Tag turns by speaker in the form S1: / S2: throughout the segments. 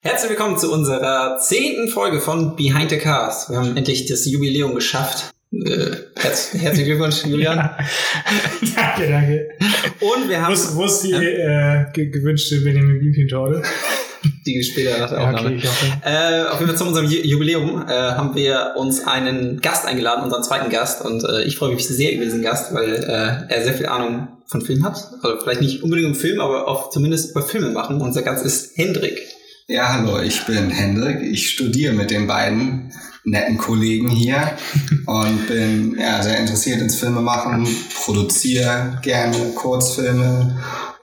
S1: Herzlich willkommen zu unserer zehnten Folge von Behind the Cars. Wir haben endlich das Jubiläum geschafft. Äh, herz herzlichen Glückwunsch, Julian.
S2: danke, danke.
S1: Und wir haben.
S2: Wo ist, die äh, ge gewünschte Benjamin Blümchen-Torte?
S1: Die später nach der Aufnahme.
S2: okay, ich hoffe.
S1: Äh, auf jeden Fall zu unserem Ju- Jubiläum äh, haben wir uns einen Gast eingeladen, unseren zweiten Gast. Und äh, ich freue mich sehr über diesen Gast, weil äh, er sehr viel Ahnung von Film hat. Also vielleicht nicht unbedingt um Film, aber auch zumindest über Filme machen. Unser Gast ist Hendrik.
S3: Ja, hallo, ich bin Hendrik. Ich studiere mit den beiden netten Kollegen hier und bin ja, sehr interessiert ins Filmemachen, produziere gerne Kurzfilme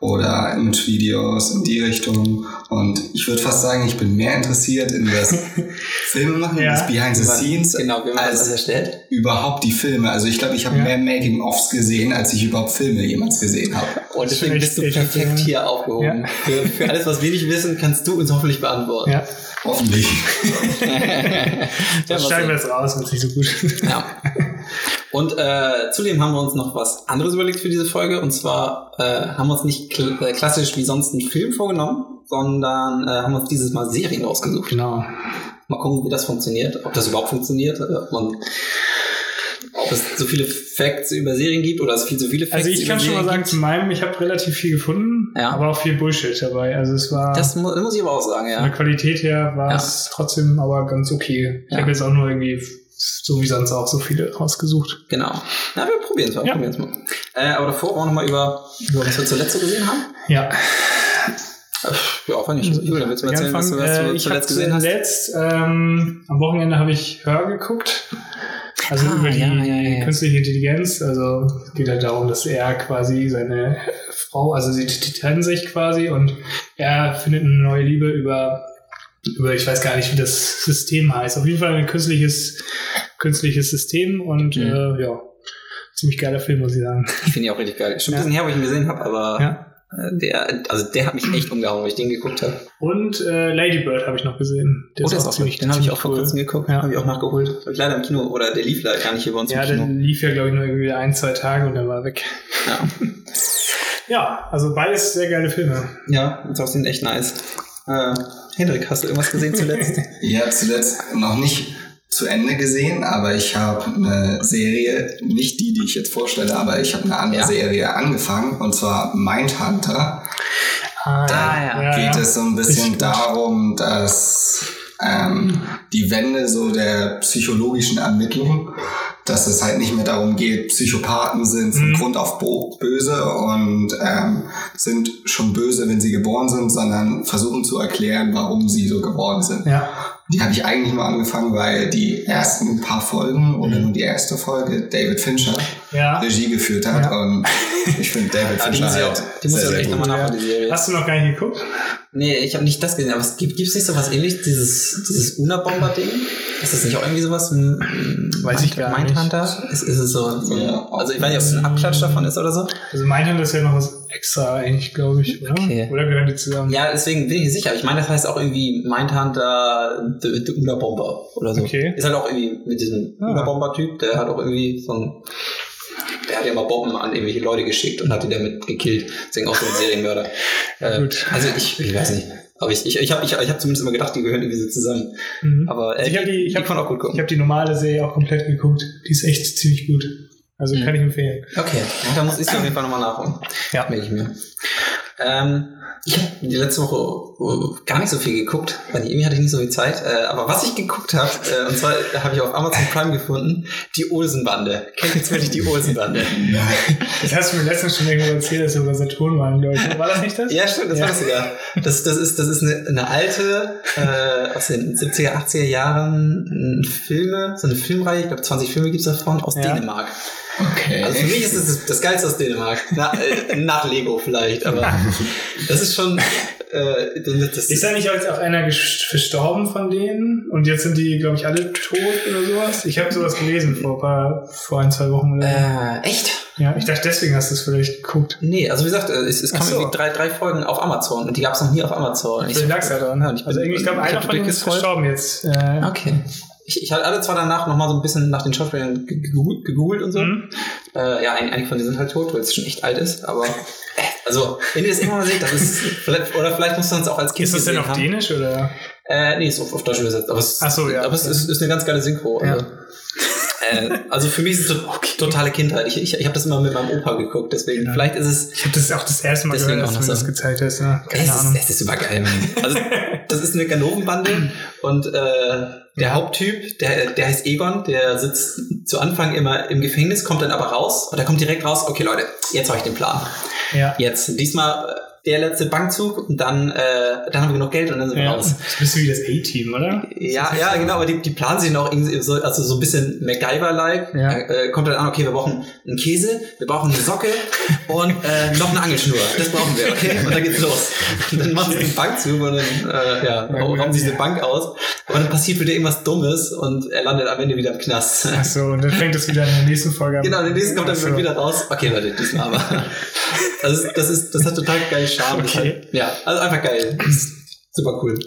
S3: oder Imagevideos in die Richtung. Und ich würde fast sagen, ich bin mehr interessiert in das Filmemachen,
S2: Ja.
S3: das Behind the Scenes,
S1: Genau, wie man das
S3: als
S1: erstellt.
S3: überhaupt die Filme. Also ich glaube, ich habe
S2: Ja.
S3: mehr Making-ofs gesehen, als ich überhaupt Filme jemals gesehen habe.
S1: Und deswegen bist du perfekt hier aufgehoben. Für, für alles, was wir nicht wissen, kannst du uns hoffentlich beantworten.
S2: Ja,
S3: Hoffentlich.
S1: ja,
S2: das schneiden wir jetzt raus, wird nicht so gut.
S1: ja. Und äh, zudem haben wir uns noch was anderes überlegt für diese Folge. Und zwar äh, haben wir uns nicht klassisch wie sonst einen Film vorgenommen, sondern äh, haben uns dieses Mal Serien ausgesucht.
S2: genau.
S1: Mal gucken, wie das funktioniert, ob das überhaupt funktioniert, äh, ob man ob es so viele Facts über Serien gibt oder es viel zu viele Facts
S2: Also ich kann schon mal sagen,
S1: gibt.
S2: zu meinem, ich habe relativ viel gefunden,
S1: Ja.
S2: aber auch viel Bullshit dabei. Also es war
S1: Das mu muss ich aber auch sagen,
S2: von
S1: ja.
S2: der Qualität her war
S1: Ja.
S2: es trotzdem aber ganz okay. Ich
S1: Ja.
S2: habe jetzt auch nur irgendwie so wie sonst auch so viele rausgesucht.
S1: Genau. Na, wir probieren es mal.
S2: Ja.
S1: Probieren's mal. Äh, aber davor wollen wir noch mal über, über was wir zuletzt so gesehen haben.
S2: Ja.
S1: Ja, auch wenn nicht. Julian, willst du mal erzählen, was du, was
S2: äh,
S1: du
S2: ich habe
S1: zuletzt gesehen hast?
S2: zuletzt, ähm, am Wochenende habe ich Hör geguckt. Also
S1: Ah,
S2: über die
S1: ja, ja, ja,
S2: künstliche Intelligenz. Also es geht halt darum, dass er quasi seine Frau, also sie trennen sich quasi und er findet eine neue Liebe über, über, ich weiß gar nicht, wie das System heißt. Auf jeden Fall ein künstliches, künstliches System und
S1: Mhm.
S2: äh, ja, ziemlich geiler Film, muss ich sagen.
S1: Ich finde ihn auch richtig geil. Schon ein
S2: Ja.
S1: bisschen her, wo ich ihn gesehen habe, aber
S2: Ja.
S1: äh, der, also der hat mich echt umgehauen, wo ich den geguckt habe.
S2: Und äh, Lady Bird habe ich noch gesehen. Der
S1: Oh, der ist auch
S2: ziemlich-
S1: Den habe ich auch vor
S2: cool.
S1: kurzem geguckt,
S2: Ja.
S1: habe ich auch nachgeholt. Habe ich leider im Kino, oder der lief leider gar nicht hier bei uns
S2: Ja,
S1: im
S2: der
S1: Kino.
S2: lief ja, glaube ich, nur irgendwie ein, zwei Tage und dann war weg.
S1: Ja.
S2: Ja, also beides sehr geile Filme.
S1: ja, und auch sind echt nice. Äh, Hendrik, hast du irgendwas gesehen zuletzt?
S3: Ja, zuletzt noch nicht zu Ende gesehen, aber ich habe eine Serie, nicht die, die ich jetzt vorstelle, aber ich habe eine andere
S1: Ja.
S3: Serie angefangen, und zwar Mindhunter.
S2: Ah,
S3: Da geht es so ein bisschen darum, dass ähm, die Wende so der psychologischen Ermittlung, dass es halt nicht mehr darum geht, Psychopathen sind von
S2: Mhm.
S3: Grund auf bo- böse und ähm, sind schon böse, wenn sie geboren sind, sondern versuchen zu erklären, warum sie so geworden sind.
S2: Ja,
S3: Die habe ich eigentlich nur angefangen, weil die ersten paar Folgen oder nur die erste Folge David Fincher
S2: ja.
S3: Regie geführt hat
S2: Ja.
S3: und ich finde David
S1: Ja, die
S3: Fincher
S1: muss ich auch,
S3: halt
S1: die muss ich
S3: sehr,
S1: auch
S3: sehr
S1: echt
S3: gut.
S1: nochmal
S2: Ja.
S1: nachholen, die Serie.
S2: Hast du noch gar nicht geguckt?
S1: Nee, ich habe nicht das gesehen, aber es gibt gibt's nicht so was ähnliches, dieses, dieses Una-Bomber-Ding? Ist das nicht auch irgendwie sowas?
S2: Weiß ich gar nicht.
S1: Mindhunter? Ist, ist es so, so
S3: Ja.
S1: Also ich weiß nicht, ob es ein Abklatsch davon ist oder so.
S2: Also Mindhunter ist ja noch was extra eigentlich, glaube ich, oder?
S1: Okay.
S2: Oder gehören die zusammen?
S1: Ja, deswegen bin ich nicht sicher. Ich meine, das heißt auch irgendwie Mindhunter The, the Una-Bomber oder so.
S2: Okay.
S1: Ist halt auch irgendwie mit diesem
S2: Ah.
S1: Una-Bomber-Typ, der hat auch irgendwie so ein der hat ja mal Bomben an irgendwelche Leute geschickt und hat die damit gekillt. Deswegen auch so ein Serienmörder.
S2: Ja,
S1: äh,
S2: gut.
S1: Also ich, ich weiß nicht. Aber ich, ich, ich habe ich, ich hab zumindest immer gedacht, die gehören irgendwie so zusammen.
S2: Mhm.
S1: Aber äh,
S2: Ich hab die- ich hab-
S1: auch gut
S2: Ich habe die normale Serie auch komplett geguckt. Die ist echt ziemlich gut. Also
S1: Mhm.
S2: kann ich empfehlen.
S1: Okay, da muss ich auf jeden Fall nochmal nachholen.
S2: Ja.
S1: Merke ich mir. Ähm, ich habe die letzte Woche gar nicht so viel geguckt, weil irgendwie hatte ich nicht so viel Zeit. Äh, aber was ich geguckt habe, äh, und zwar habe ich auf Amazon Prime gefunden, die Olsenbande. Kennt jetzt wirklich die Olsenbande?
S2: Das hast du mir letztens schon irgendwo erzählt, dass wir über Saturn waren, glaube ich. War das nicht das?
S1: Ja, stimmt, das
S2: Ja.
S1: war das sogar. Das, das ist, das ist eine, eine alte, äh, aus den 70er, 80er Jahren äh, Filme, so eine Filmreihe, ich glaube 20 Filme gibt's davon, aus
S2: Ja.
S1: Dänemark.
S3: Okay.
S1: Also für mich ist es das, das Geilste aus Dänemark. Na, äh, nach Lego vielleicht, aber das ist schon. Äh, das,
S2: Ist da nicht jetzt auch einer verstorben von denen? Und jetzt sind die, glaube ich, alle tot oder sowas? Ich habe sowas gelesen vor, ein paar, vor ein, zwei Wochen. Oder
S1: äh, echt?
S2: Ja, ich dachte, deswegen hast du es vielleicht geguckt.
S1: Nee, also wie gesagt, äh, es, es kamen
S2: so.
S1: irgendwie drei, drei Folgen auf Amazon und die gab's noch nie auf Amazon.
S2: Vielleicht lag's ja
S1: ich bin-
S2: Also irgendwie, ich glaube,
S1: ich
S2: einer von denen ist verstorben jetzt. Äh,
S1: Okay. Ich, ich hatte zwar danach noch mal so ein bisschen nach den Schauspielern ge- gegoogelt, gegoogelt und so.
S2: Mhm.
S1: Äh, ja, ein- einige von denen sind halt tot, weil es schon echt alt ist, aber äh, also, wenn ihr das immer mal seht, das ist vielleicht, oder vielleicht musst du uns auch als Kind
S2: Ist das denn auf
S1: haben.
S2: Dänisch oder?
S1: Äh, nee, ist auf, auf Deutsch übersetzt, aber es,
S2: Ach so, ja.
S1: aber es ist, ist eine ganz geile Synchro.
S2: Ja.
S1: Also, äh, also für mich ist es so totale Kindheit. Ich, ich, ich habe das immer mit meinem Opa geguckt, deswegen
S2: Ja.
S1: vielleicht ist es
S2: Ich habe das auch das erste Mal gehört, als du mir das gezeigt hast. Ja, keine
S1: es
S2: Ahnung.
S1: Ist, es ist super geil. Mann. Also, das ist eine Ganovenbande und äh, der Haupttyp, der, der heißt Egon, der sitzt zu Anfang immer im Gefängnis, kommt dann aber raus und er kommt direkt raus, okay Leute, jetzt habe ich den Plan.
S2: Ja.
S1: Jetzt, diesmal der letzte Bankzug und dann, äh, dann haben wir genug Geld und dann sind wir
S2: Ja,
S1: raus.
S2: das ist ein bisschen wie das A-Team, oder?
S1: Ja, ja, genau, aber die, die planen sich noch irgendwie so, also so ein bisschen MacGyver-like.
S2: Ja.
S1: Äh, kommt dann an, okay, wir brauchen einen Käse, wir brauchen eine Socke und äh, noch eine Angelschnur. Das brauchen wir, okay? Und dann geht's los. Und dann machen sie den Bankzug und dann äh, ja, rauben sie diese. Bank aus. Aber dann passiert wieder irgendwas Dummes und er landet am Ende wieder im Knast.
S2: Ach so, und dann fängt es wieder in der nächsten Folge an.
S1: Genau, der nächste kommt dann
S2: so.
S1: wieder raus. Okay, Leute, diesmal aber. Das ist, das ist, das hat total geil Charme.
S2: Okay.
S1: Hat, ja, also einfach geil. Super cool.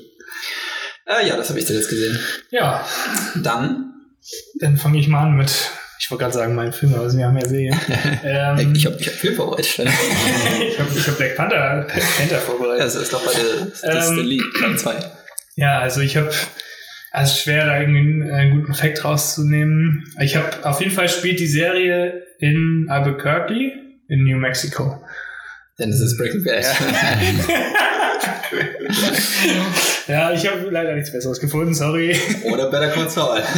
S1: Äh, ja, das habe ich zuletzt gesehen.
S2: Ja,
S1: Dann
S2: dann fange ich mal an mit, ich wollte gerade sagen, meinen Film, aber wir haben ja Serien. ähm,
S1: Ich habe ich hab viel vorbereitet.
S2: ich habe ich hab Black Panther, Panther vorbereitet.
S1: das ist doch bei der, das der
S2: Ähm,
S1: Lead, Teil 2.
S2: Ja, also ich habe, also schwer da irgendwie einen, einen guten Fact rauszunehmen. Ich habe auf jeden Fall spielt die Serie in Albuquerque in New Mexico.
S1: Denn es ist Breaking Bad.
S2: ja, ich habe leider nichts Besseres gefunden, sorry.
S1: Oder Better Call Saul.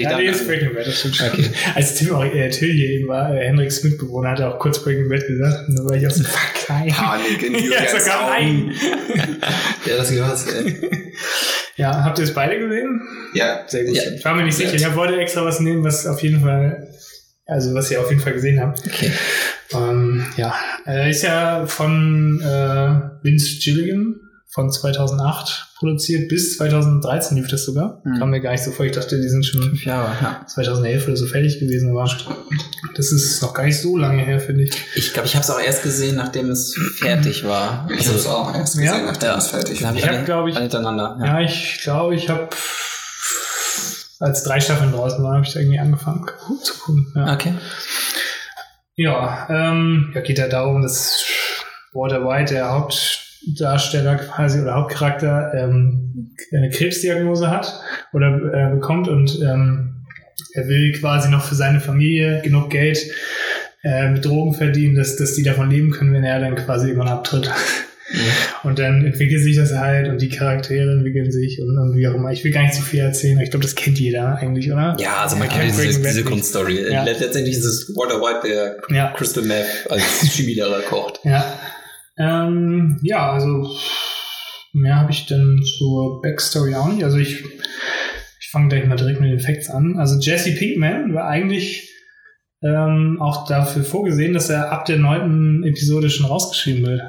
S2: Ja,
S1: dann.
S2: nee, ist Breaking Bad, das stimmt schon.
S1: Okay.
S2: Als Tim auch, äh, Till hier eben war, äh, Henriks Mitbewohner, hat er auch kurz Breaking Bad gesagt. Und da war ich auch so, fuck, nein.
S3: Panik in
S2: Ja, sogar nein.
S1: Ja, das gehört. ey.
S2: Ja, habt ihr es beide gesehen?
S3: Ja,
S2: Sehr gut.
S1: Ja.
S2: Ich war mir nicht sicher. Ich wollte extra was nehmen, was auf jeden Fall, also was ihr auf jeden Fall gesehen habt.
S1: Okay.
S2: Ähm, ja, äh, ist ja von äh, Vince Gilligan von 2008 produziert bis 2013 lief das sogar.
S1: Mhm.
S2: Kam mir gar nicht so vor. Ich dachte, die sind schon
S1: Fünf Jahre, ja.
S2: 2011 oder so fertig gewesen. Aber das ist noch gar nicht so lange her, finde ich.
S1: Ich glaube, ich habe es auch erst gesehen, nachdem es fertig war.
S3: ich habe es auch erst
S2: Ja?
S3: gesehen, nachdem
S1: Ja.
S3: es fertig war.
S2: Ich hab,
S1: alle-
S2: glaub ich-
S1: hintereinander.
S2: Ja, ich glaube, ich habe als drei Staffeln draußen waren, habe ich da irgendwie angefangen zu gucken. Ja.
S1: Okay.
S2: Ja, ähm, ja, geht ja darum, dass Walter White, der Hauptdarsteller quasi oder Hauptcharakter, ähm, eine Krebsdiagnose hat oder äh, bekommt und ähm, er will quasi noch für seine Familie genug Geld äh, mit Drogen verdienen, dass, dass die davon leben können, wenn er dann quasi irgendwann abtritt. Und dann entwickelt sich das halt und die Charaktere entwickeln sich und, und wie auch immer. Ich will gar nicht zu viel erzählen, aber ich glaube, das kennt jeder eigentlich, oder?
S1: Ja, also man
S2: Man
S1: kennt diese, diese. Grundstory.
S2: Ja.
S1: Letztendlich ist es Walter White, der
S2: Ja.
S1: Crystal Meth als Chemielehrer kocht.
S2: Ja. Ähm, ja, also mehr habe ich dann zur Backstory auch nicht. Also ich, ich fange gleich mal direkt mit den Facts an. Also Jesse Pinkman war eigentlich ähm, auch dafür vorgesehen, dass er ab der neunten Episode schon rausgeschrieben wird.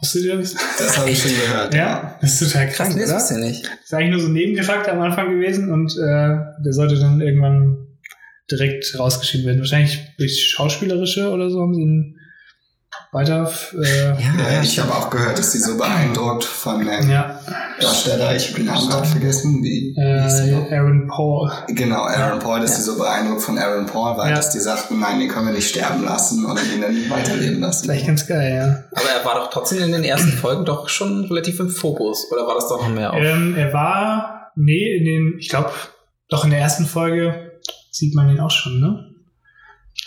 S2: Wusstet ihr das?
S3: Das habe ich schon gehört.
S2: Ja, das ist total krass,
S1: das
S2: oder?
S1: ist ja nicht.
S2: Das ist eigentlich nur so ein Nebencharakter am Anfang gewesen und äh, der sollte dann irgendwann direkt rausgeschrieben werden. Wahrscheinlich durch Schauspielerische oder so haben sie ihn weiter. Äh,
S3: Ja, ich habe auch gehört, dass die so beeindruckt von dem
S2: ja,
S3: Darsteller, ich habe den Namen gerade vergessen, wie,
S2: äh? Aaron Paul.
S3: Genau, Aaron Paul, dass
S1: Ja.
S3: die so beeindruckt von Aaron Paul
S2: Ja.
S3: dass die sagten, nein, den können wir nicht sterben lassen oder ihn dann weiterleben lassen.
S2: Vielleicht ganz geil, ja.
S1: Aber er war doch trotzdem in den ersten Folgen doch schon relativ im Fokus. Oder war das doch noch mehr auf?
S2: Ähm, er war, nee, in den, ich glaube, doch in der ersten Folge sieht man ihn auch schon, ne?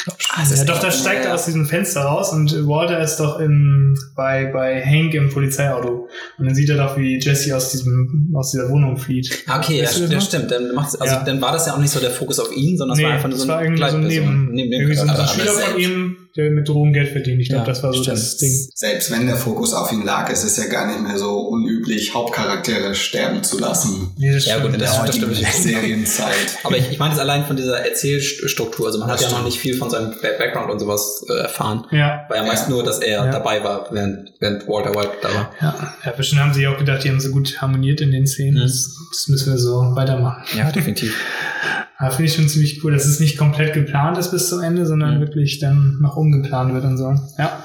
S1: Ah, das
S2: ja, doch, da steigt er aus diesem Fenster raus und Walter ist doch im, bei, bei Hank im Polizeiauto. Und dann sieht er doch, wie Jesse aus diesem, aus dieser Wohnung flieht.
S1: Ah, okay, ja, ja stimmt. Dann, macht's, also,
S2: Ja.
S1: dann war das ja auch nicht so der Fokus auf ihn, sondern es war einfach nur so
S2: das war irgendwie so ein
S1: Begleitperson.
S2: Neben, irgendwie so ein
S1: aber
S2: Schüler von ihm, der mit Drogen Geld verdient. Ich glaube,
S1: Ja,
S2: das war so
S1: stimmt.
S2: das Ding.
S3: Selbst wenn der Fokus auf ihn lag, ist es ja gar nicht mehr so unüblich, Hauptcharaktere sterben zu lassen.
S2: Nee, das
S1: Ja, gut,
S2: stimmt.
S1: das-
S3: In der
S1: stimmt.
S3: heutigen Serienzeit.
S1: Aber ich, ich meine es allein von dieser Erzählstruktur. Also man
S3: Das
S1: hat ja noch
S3: stimmt.
S1: nicht viel von seinem Back- Background und sowas äh, erfahren.
S2: Ja,
S1: War ja meist
S3: Ja.
S1: nur, dass er
S2: Ja.
S1: dabei war, während, während Walter White da war.
S2: ja. ja, bestimmt haben sie auch gedacht, die haben so gut harmoniert in den Szenen.
S1: Mhm.
S2: Das, das müssen wir so weitermachen.
S1: Ja, definitiv.
S2: Ja, finde ich schon ziemlich cool, dass es nicht komplett geplant ist bis zum Ende, sondern
S1: Mhm.
S2: wirklich dann noch umgeplant wird und so. Ja.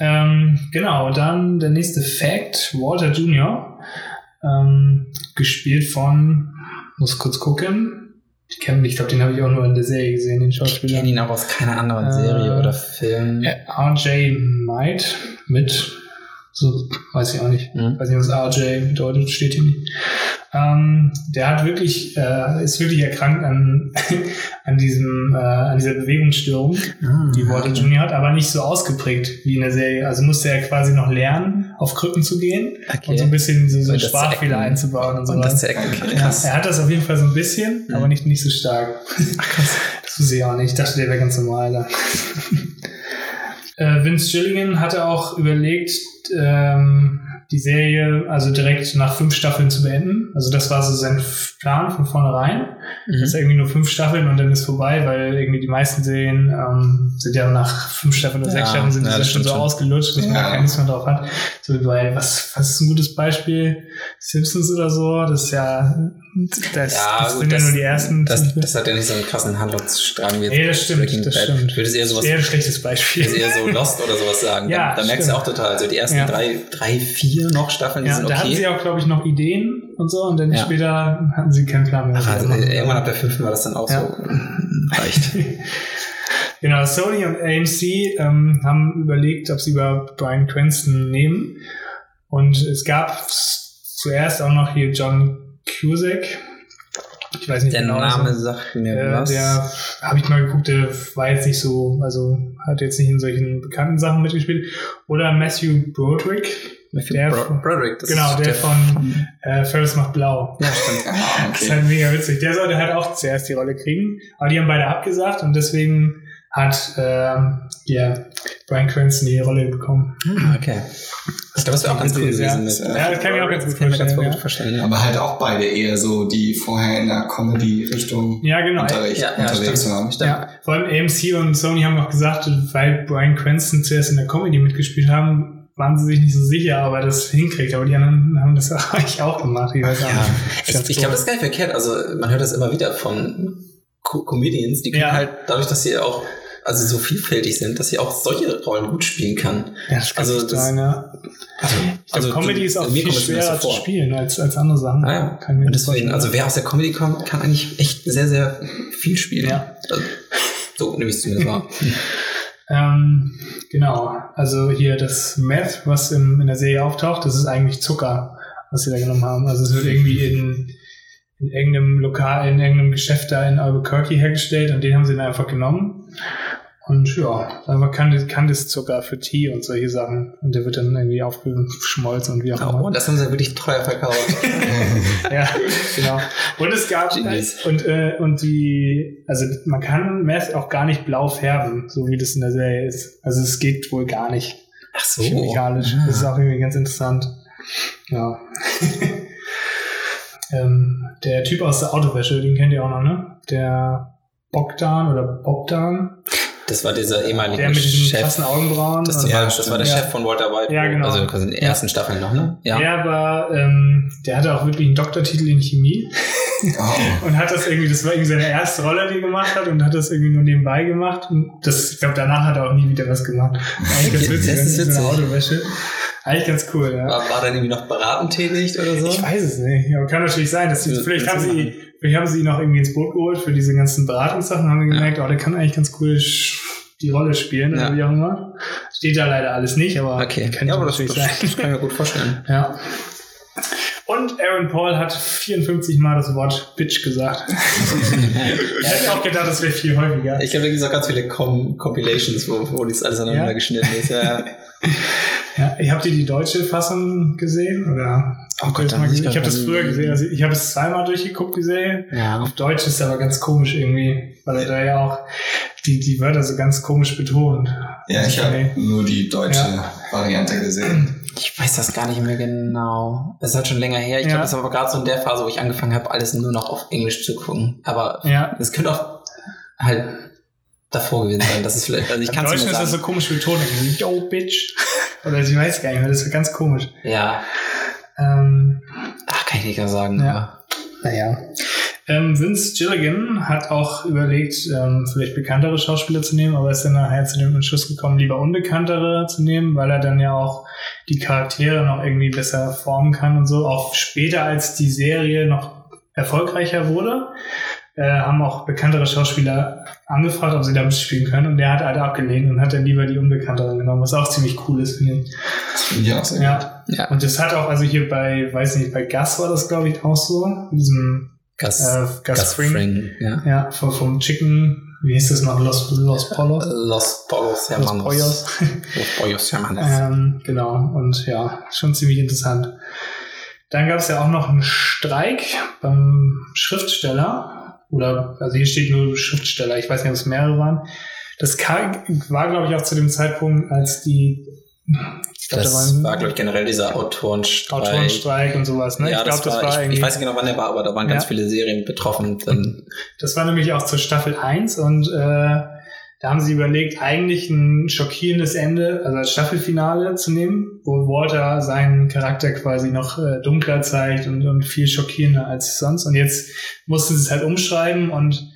S2: Ähm, genau, dann der nächste Fact, Walter Jr., ähm, gespielt von muss kurz gucken. Ich kenne ich glaube, den habe ich auch nur in der Serie gesehen, den
S1: Ich
S2: Schauspieler.
S1: kenne ihn auch aus keiner anderen
S2: Äh,
S1: Serie oder Film.
S2: Äh, RJ Might mit, so, weiß ich auch nicht.
S1: Mhm.
S2: weiß nicht, was RJ bedeutet, steht hier nicht. Ähm, der hat wirklich, äh, ist wirklich erkrankt an, an diesem, äh, an dieser Bewegungsstörung,
S1: Ah,
S2: die Walter Junior hat, aber nicht so ausgeprägt wie in der Serie. Also musste er quasi noch lernen, auf Krücken zu gehen
S1: Okay.
S2: und so ein bisschen so, so Sprachfehler einzubauen und so
S1: Und das.
S3: Okay.
S2: Ja, er hat das auf jeden Fall so ein bisschen,
S1: Mhm.
S2: aber nicht, nicht so stark. Das wusste ich auch nicht. Ich dachte, der wäre ganz normal da. äh, Vince Gilligan hatte auch überlegt, ähm, die Serie also direkt nach fünf Staffeln zu beenden. Also das war so sein Plan von vornherein. Das ist
S1: Mhm.
S2: irgendwie nur fünf Staffeln und dann ist vorbei, weil irgendwie die meisten Serien ähm, sind ja nach fünf Staffeln oder sechs
S1: Ja,
S2: Staffeln sind
S1: ja,
S2: die ja
S1: das
S2: schon so
S1: schon.
S2: ausgelutscht, dass man
S3: Ja.
S2: gar keine Lust mehr drauf hat. So wie bei, was, was ist ein gutes Beispiel? Simpsons oder so, das ist ja, das,
S1: Ja,
S2: das
S1: gut,
S2: sind ja
S1: das-
S2: nur die ersten.
S1: Das, das hat ja nicht so einen krassen Handlungsstrang wie
S2: nee, das stimmt,
S1: Breaking
S2: das
S1: Bad.
S2: stimmt.
S1: Ich würde es eher
S2: Das
S1: sowas
S2: ist eher ein schlechtes Beispiel.
S1: würde eher so Lost oder sowas sagen.
S2: Ja,
S1: da, da merkst du auch total. Also die ersten
S2: Ja.
S1: drei, drei, vier noch Staffeln, die
S2: Ja,
S1: sind
S2: da hatten
S1: okay.
S2: sie auch, glaube ich, noch Ideen und so und dann
S1: Ja.
S2: später hatten sie keinen Plan mehr.
S1: Ach, also,
S2: machen.
S1: irgendwann ab der fünften war das dann auch
S2: Ja.
S1: so reicht.
S2: Genau, Sony und AMC ähm, haben überlegt, ob sie über Brian Cranston nehmen. Und es gab zuerst auch noch hier John Cusack. Ich weiß nicht
S1: Der
S2: genau.
S1: Name
S2: also,
S1: sagt mir
S2: äh,
S1: was.
S2: der habe ich mal geguckt, der war jetzt nicht so, also hat jetzt nicht in solchen bekannten Sachen mitgespielt. Oder Matthew Broderick. Der
S1: Bro
S2: von-
S1: Broderick. das
S2: genau,
S1: ist
S2: der von äh, Ferris macht blau.
S1: Ja, stimmt.
S3: Ah,
S2: Das ist
S3: okay.
S2: halt mega witzig. Der sollte halt auch zuerst die Rolle kriegen, aber die haben beide abgesagt und deswegen hat ähm, ja, Brian Cranston die Rolle bekommen.
S1: Ah, okay. Ich glaube, das wäre auch ganz cool
S2: Ja,
S1: gewesen. mit,
S2: ja, das kann ich auch ganz gut
S1: ganz
S2: vorstellen,
S1: gut
S2: ja.
S1: vorstellen. Ja.
S3: Aber halt auch beide eher so, die vorher in der Comedy-Richtung
S2: Ja, genau.
S3: unterricht,
S1: Ja, ja,
S3: unterwegs waren.
S2: Ja, vor allem AMC und Sony haben auch gesagt, weil Brian Cranston zuerst in der Comedy mitgespielt haben, waren sie sich nicht so sicher, ob er das hinkriegt. Aber die anderen haben das eigentlich auch gemacht. Ich weiß
S1: Ja, ich, ich glaube, das ist gar nicht verkehrt. Also man hört das immer wieder von Co Comedians, die können
S2: Ja.
S1: halt dadurch, dass sie auch also so vielfältig sind, dass sie auch solche Rollen gut spielen kann.
S2: ja, das kann
S1: also
S2: also,
S1: das-
S2: sein, ja.
S1: Also,
S2: Ich glaub, Comedy ist auch viel schwerer zu spielen als, als andere Sachen.
S1: Ah, ja.
S2: Kann
S1: Und deswegen, also wer aus der Comedy kommt, kann eigentlich echt sehr, sehr viel spielen.
S2: Ja.
S1: Also, so nehme ich es zumindest wahr.
S2: Ähm, genau, also hier das Meth, was in, in der Serie auftaucht, das ist eigentlich Zucker, was sie da genommen haben. Also es wird irgendwie in, in irgendeinem Lokal, in irgendeinem Geschäft da in Albuquerque hergestellt und den haben sie dann einfach genommen. Und ja, einfach Kandiszucker für Tee und solche Sachen. Und der wird dann irgendwie aufgeschmolzen und wie auch
S1: Oh,
S2: immer.
S1: das haben sie wirklich teuer verkauft.
S2: Ja, genau. Und es gab
S1: Genies.
S2: und äh, und die, also man kann Meth auch gar nicht blau färben, so wie das in der Serie ist. Also es geht wohl gar nicht
S1: Ach so.
S2: chemikalisch.
S1: Ah.
S2: Das ist auch irgendwie ganz interessant. Ja. ähm, der Typ aus der Autowäsche, den kennt ihr auch noch, ne? Der Bogdan oder Bogdan,
S1: Das war dieser ehemalige
S2: der mit
S1: Chef.
S2: krassen Augenbrauen.
S1: Das, war, das war der
S2: Ja.
S1: Chef von Walter White.
S2: Ja, genau.
S1: Also in den
S2: Ja.
S1: ersten Staffeln noch, ne? Ja.
S2: Der war, ähm, der hatte auch wirklich einen Doktortitel in Chemie.
S3: Oh.
S2: und hat das irgendwie, das war irgendwie seine erste Rolle, die er gemacht hat und hat das irgendwie nur nebenbei gemacht und das, ich glaube, danach hat er auch nie wieder was gemacht. Eigentlich ganz witzig, das ist so eine
S1: witzig.
S2: Autowäsche. Eigentlich ganz cool, ja.
S1: War, war dann irgendwie noch beratend tätig oder so?
S2: Ich weiß es nicht, aber kann natürlich sein, dass sie,
S1: Ja,
S2: vielleicht haben sie, vielleicht haben sie ihn noch irgendwie ins Boot geholt für diese ganzen Beratungssachen, haben wir gemerkt, oh, der kann eigentlich ganz cool die Rolle spielen
S1: Ja.
S2: oder wie auch immer. Steht da leider alles nicht, aber
S1: Okay,
S2: kann
S1: ja, aber das, das,
S2: sein.
S1: das kann ich mir gut vorstellen.
S2: Ja. Und Aaron Paul hat 54 Mal das Wort Bitch gesagt. ich hätte auch gedacht, das wäre viel häufiger.
S1: Ich gibt es auch ganz viele Com Compilations, wo, wo das alles aneinander
S2: Ja?
S1: geschnitten ist. Ja.
S2: Ja, ich habt ihr die deutsche Fassung gesehen? Oder
S1: Oh
S2: ihr
S1: Gott,
S2: das mal
S1: ich
S2: gesehen? ich habe das früher gesehen. Also ich habe es zweimal durchgeguckt, die Serie.
S1: ja.
S2: Auf Deutsch ist es aber ganz komisch irgendwie, weil er da ja auch die, die Wörter so ganz komisch betont.
S3: Ja, ich habe nur die deutsche
S2: Ja.
S3: Variante gesehen.
S1: Ich weiß das gar nicht mehr genau. Das ist halt schon länger her. Ich
S2: Ja.
S1: glaube, das war aber gerade so in der Phase, wo ich angefangen habe, alles nur noch auf Englisch zu gucken. Aber
S2: Ja.
S1: es könnte auch halt davor gewesen sein. Das ist vielleicht, also ich kann es nicht
S2: ist das so
S1: sagen.
S2: komisch betont. Yo, Bitch. Oder ich weiß gar nicht mehr, das ist ganz komisch.
S1: Ja,
S2: Ähm,
S1: ach, kann ich nicht mehr sagen.
S2: Ja. Naja. Ähm, Vince Gilligan hat auch überlegt, ähm, vielleicht bekanntere Schauspieler zu nehmen, aber ist dann nachher zu dem Entschluss gekommen, lieber unbekanntere zu nehmen, weil er dann ja auch die Charaktere noch irgendwie besser formen kann und so. Auch später, als die Serie noch erfolgreicher wurde, äh, haben auch bekanntere Schauspieler angefragt, ob sie da mitspielen können. Und der hat alle abgelehnt und hat dann lieber die Unbekannteren genommen, was auch ziemlich cool ist, finde ich.
S3: Das finde ich auch sehr
S2: Ja.
S1: Ja.
S2: Und das hat auch, also hier bei, weiß nicht, bei Gus war das, glaube ich, auch so. Diesem
S1: Gas,
S2: äh, Gus, Fring.
S1: Fring, ja.
S2: Ja, vom, vom Chicken, wie hieß das noch? Los, Los Polos?
S1: Los Pollos
S2: Los
S1: Hermanos.
S2: Pollos.
S1: Los Pollos Hermanos.
S2: Ähm, genau, und ja, schon ziemlich interessant. Dann gab es ja auch noch einen Streik beim Schriftsteller. Oder, also hier steht nur Schriftsteller, ich weiß nicht, ob es mehrere waren. Das war, glaube ich, auch zu dem Zeitpunkt, als die ich glaub,
S1: das
S2: da waren
S1: war, glaube ich, generell dieser Autorenstreik.
S2: Autorenstreik und sowas. Ne?
S1: Ja,
S2: ich glaube, das,
S1: war,
S2: war
S1: ich, ich weiß nicht genau, wann der war, aber da waren ganz
S2: Ja.
S1: viele Serien betroffen. Dann,
S2: Das war nämlich auch zur Staffel 1 und äh, da haben sie überlegt, eigentlich ein schockierendes Ende, also als Staffelfinale zu nehmen, wo Walter seinen Charakter quasi noch äh, dunkler zeigt und, und viel schockierender als sonst. Und jetzt mussten sie es halt umschreiben und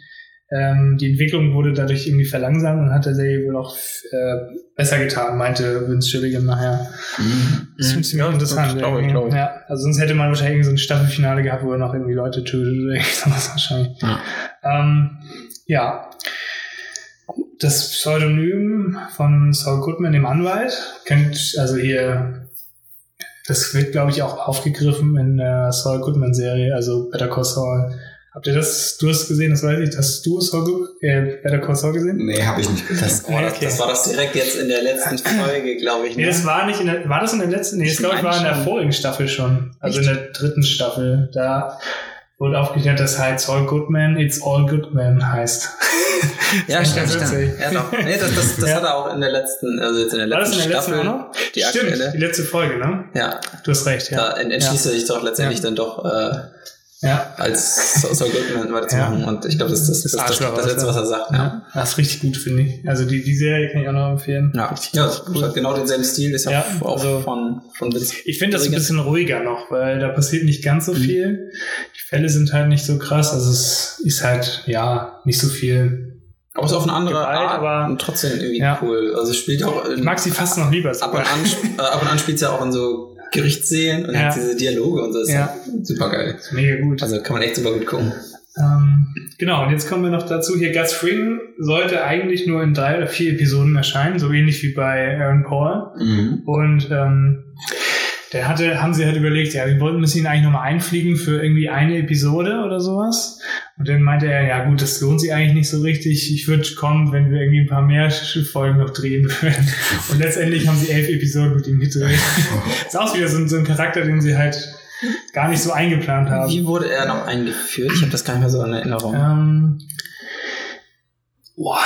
S2: ähm, die Entwicklung wurde dadurch irgendwie verlangsamt und hat der Serie wohl auch äh, besser getan, meinte Vince Gilligan nachher.
S3: Mhm.
S2: Das ist ziemlich interessant.
S1: glaube ich, glaube ich.
S2: Ja, also sonst hätte man wahrscheinlich irgendwie so ein Staffelfinale gehabt, wo er noch irgendwie Leute tötet oder irgendwas wahrscheinlich.
S1: Ja.
S2: Ähm, ja. Das Pseudonym von Saul Goodman, dem Anwalt, kennt, also hier, das wird, glaube ich, auch aufgegriffen in der Saul Goodman-Serie, also Better Call Saul. Habt ihr das, du hast gesehen, das weiß ich, hast du Saul Good, äh, Better Call Saul gesehen?
S3: Nee, habe ich nicht gesehen.
S1: das, oh, das,
S2: Okay.
S1: das war das direkt jetzt in der letzten Folge, glaube ich.
S2: Nee,
S1: Ne?
S2: das war nicht in der, war das in der letzten? Nee, das
S1: Ich
S2: glaube ich war in der vorigen Staffel schon. Also in der dritten Staffel. Da wurde aufgeklärt, dass halt Saul Goodman, It's All Goodman heißt.
S1: ja, stimmt, stimmt. Ja, doch. Nee, das, das, das
S2: Ja.
S1: hat er auch in der letzten, also jetzt in der
S2: War das
S1: letzten
S2: in der letzten
S1: Staffel.
S2: auch noch?
S1: Die
S2: Stimmt,
S1: aktuelle.
S2: die letzte Folge, ne?
S1: Ja,
S2: Du hast recht, ja.
S1: da ent- entschließt er sich doch letztendlich
S2: Ja.
S1: dann doch äh,
S2: Ja.
S1: als Saul Saul Goodman weiterzumachen. Und ich glaube, das ist das, das, das, das, das Letzte, was er sagt. Ja.
S2: ja. Das ist richtig gut, finde ich. Also die, die Serie kann ich auch noch empfehlen.
S1: Ja, ja das hat genau denselben Stil, ist ja,
S2: Ja,
S1: auch
S2: also-
S1: von, von Vince.
S2: Ich finde das ein bisschen ruhiger noch, weil da passiert nicht ganz so
S1: Mhm.
S2: viel. Die Fälle sind halt nicht so krass. Also es ist halt, ja, nicht so viel.
S1: Aber es ist auf eine andere
S2: Gewalt,
S1: Art
S2: aber-
S1: und trotzdem irgendwie
S2: Ja.
S1: cool. Also es spielt auch in,
S2: Ich mag sie fast noch lieber.
S1: ab, und an, äh, ab und an spielt es ja auch in so Gerichtssälen und
S2: Ja.
S1: hat diese Dialoge und so. Das ist
S2: Ja.
S1: super geil.
S2: Mega gut.
S1: Also kann man echt super gut gucken.
S2: Ähm, genau, und jetzt kommen wir noch dazu. Hier, Gus Fring sollte eigentlich nur in drei oder vier Episoden erscheinen, so ähnlich wie bei Aaron Paul.
S3: Mhm.
S2: Und ähm, der hatte, haben sie halt überlegt, ja, wir wollten müssen ihn eigentlich nochmal einfliegen für irgendwie eine Episode oder sowas. Und dann meinte er, ja gut, das lohnt sich eigentlich nicht so richtig. Ich würde kommen, wenn wir irgendwie ein paar mehr Folgen noch drehen würden. Und letztendlich haben sie elf Episoden mit ihm gedreht. ist auch wieder so, ein- so ein Charakter, den sie halt gar nicht so eingeplant haben.
S1: Wie wurde er noch eingeführt? Ich habe das gar nicht mehr so in Erinnerung.
S2: Ähm, boah,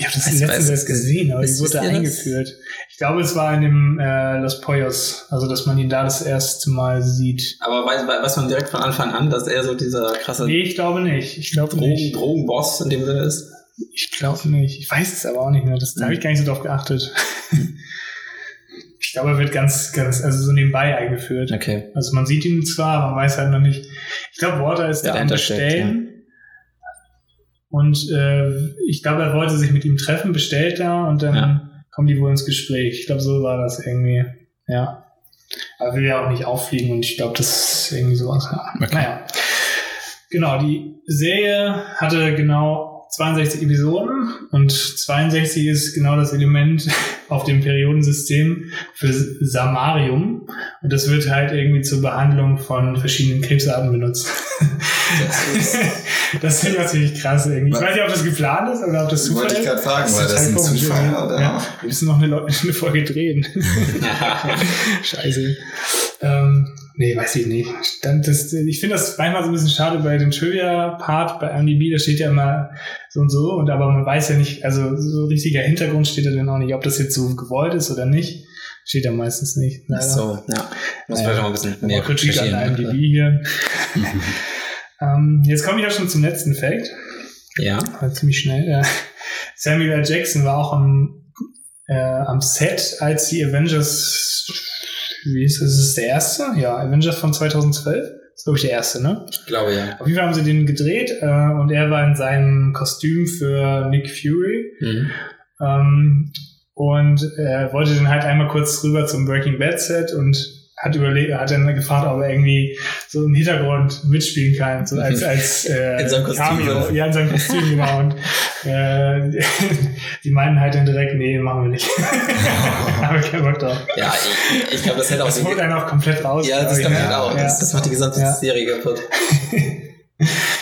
S2: ich habe das letztens
S1: weiß-
S2: erst gesehen, aber wie wurde er
S1: das?
S2: eingeführt? Ich glaube, es war in dem äh, Los Pollos, also dass man ihn da das erste Mal sieht.
S1: Aber weiß, weiß man direkt von Anfang an, dass er so dieser krasse
S2: Nee, ich glaube nicht. Ich glaube
S1: Drogen,
S2: nicht.
S1: Drogenboss in dem Sinne ist?
S2: Ich glaube nicht. Ich weiß es aber auch nicht mehr. Das, Da habe ich gar nicht so drauf geachtet. ich glaube, er wird ganz, ganz, also so nebenbei eingeführt.
S1: Okay.
S2: Also man sieht ihn zwar, aber man weiß halt noch nicht. Ich glaube, Walter ist
S1: Wer
S2: da am
S1: dahinter steckt,
S2: Bestellen. Und äh, ich glaube, er wollte sich mit ihm treffen, bestellt da und dann
S1: Ja.
S2: kommen die wohl ins Gespräch. Ich glaube, so war das irgendwie. Ja. Aber will ja auch nicht auffliegen und ich glaube, das ist irgendwie sowas. Ja.
S1: Okay.
S2: Naja. Genau, die Serie hatte genau 62 Episoden und 62 ist genau das Element auf dem Periodensystem für Samarium und das wird halt irgendwie zur Behandlung von verschiedenen Krebsarten benutzt.
S3: Das ist,
S2: Das ist natürlich krass irgendwie. Ich weiß nicht, ob das geplant ist oder ob das Zufall
S3: wollte ich
S2: ist.
S3: gerade fragen,
S2: ist
S3: das ein
S2: total komisch,
S3: Zufall oder?
S2: Ja, wir müssen noch eine, eine Folge drehen. Scheiße. Ähm, nee, weiß ich nicht. Dann das, ich finde das manchmal so ein bisschen schade bei dem Trivia-Part bei MDB, da steht ja immer so und so, und aber man weiß ja nicht, also so richtiger Hintergrund steht da dann auch nicht, ob das jetzt so gewollt ist oder nicht. Steht ja meistens nicht.
S1: Ach so, ja. Muss
S2: Ja.
S1: vielleicht noch ein bisschen mehr
S2: Kritik an. IMDb hier. ähm, jetzt komme ich auch schon zum letzten Fact.
S1: Ja.
S2: War ziemlich schnell. Samuel L. Jackson war auch am, äh, am Set, als die Avengers, wie ist das, ist das der erste? Ja, Avengers von 2012. Das ist, glaube ich, der erste, ne?
S1: Ich glaube ja.
S2: Auf jeden Fall haben sie den gedreht äh, und er war in seinem Kostüm für Nick Fury.
S1: Mhm.
S2: Ähm, und er wollte dann halt einmal kurz rüber zum Breaking Bad Set und hat überlegt, hat dann gefragt, ob er irgendwie so im Hintergrund mitspielen kann, so als, als äh,
S1: In seinem Kostüm,
S2: Cameo. Ja, in seinem Kostüm, genau. Und äh, die meinen halt dann direkt, nee, machen wir nicht. Haben wir keinen Bock drauf.
S1: Ja, ich, ich glaube, das hätte auch
S2: Das
S1: so.
S2: holt einen auch komplett raus.
S1: Ja, das
S2: glaub
S1: kann
S2: ich.
S1: man auch.
S2: Ja.
S1: Das, das macht die gesamte
S2: Ja.
S1: Serie kaputt.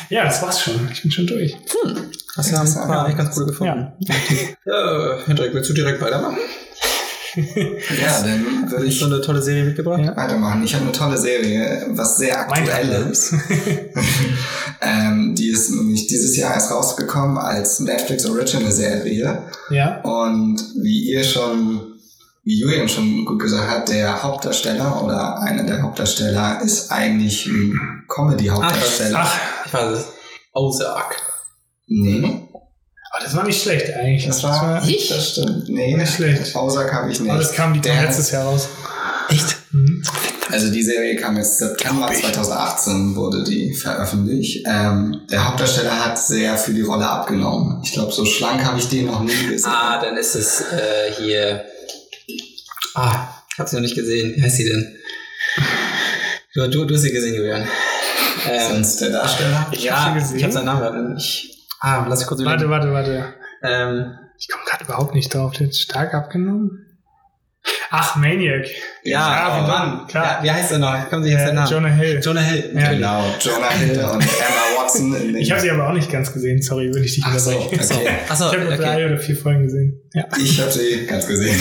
S2: ja, das war's schon. Ich bin schon durch.
S1: Hast du haben ein paar echt ganz cool gefunden. Ja. Hendrik, willst du direkt weitermachen?
S3: Ja, dann würde ich
S1: so eine tolle Serie mitgebracht?
S2: Ja.
S3: weitermachen. Ich habe eine tolle Serie, was sehr aktuell ist. ähm, die ist nämlich dieses Jahr erst rausgekommen als Netflix Original Serie.
S2: Ja.
S3: Und wie ihr schon, wie Julian schon gut gesagt hat, der Hauptdarsteller oder einer der Hauptdarsteller ist eigentlich ein Comedy-Hauptdarsteller.
S2: Ach,
S1: Ich weiß es. Ozark.
S3: nee,
S2: aber das war nicht schlecht eigentlich.
S3: das war,
S1: Ich?
S3: das stimmt. Nee,
S2: Nicht schlecht.
S3: Ozark habe ich nicht.
S2: Aber das kam die
S3: Der-
S2: letztes Jahr raus.
S1: Echt?
S2: Mhm.
S3: Also die Serie kam jetzt September 2018 wurde die veröffentlicht. Ähm, der Hauptdarsteller hat sehr für die Rolle abgenommen. Ich glaube, so schlank habe ich den noch nie gesehen.
S1: Ah, dann ist es äh, hier. Ah, ich hab sie noch nicht gesehen. Wie heißt sie denn? Du, du, du hast sie gesehen, Julian. Ähm,
S3: Sonst der Darsteller?
S2: Ich hab sie gesehen.
S1: ich hab seinen Namen gehört. Ich, ah, lass mich kurz
S2: Warte,
S1: überlegen.
S2: warte, warte.
S1: Ähm,
S2: Ich komme gerade überhaupt nicht drauf. Der hat stark abgenommen. Ach, Maniac.
S1: ja,
S2: Ja,
S1: oh
S2: wie
S1: Mann.
S2: klar.
S1: Ja, wie heißt er noch? Kommen Sie jetzt
S2: Äh,
S1: der Name?
S2: Jonah Hill.
S1: Jonah Hill.
S2: Ja.
S3: Genau, Jonah Hill und Emma Watson in den
S2: Ich habe sie aber auch nicht ganz gesehen. Sorry, würde ich dich
S3: Ach so,
S2: unterbrechen.
S3: okay.
S1: Achso,
S2: Ich habe nur drei
S1: okay.
S2: oder vier Folgen gesehen. Ja.
S3: Ich habe sie ganz gesehen.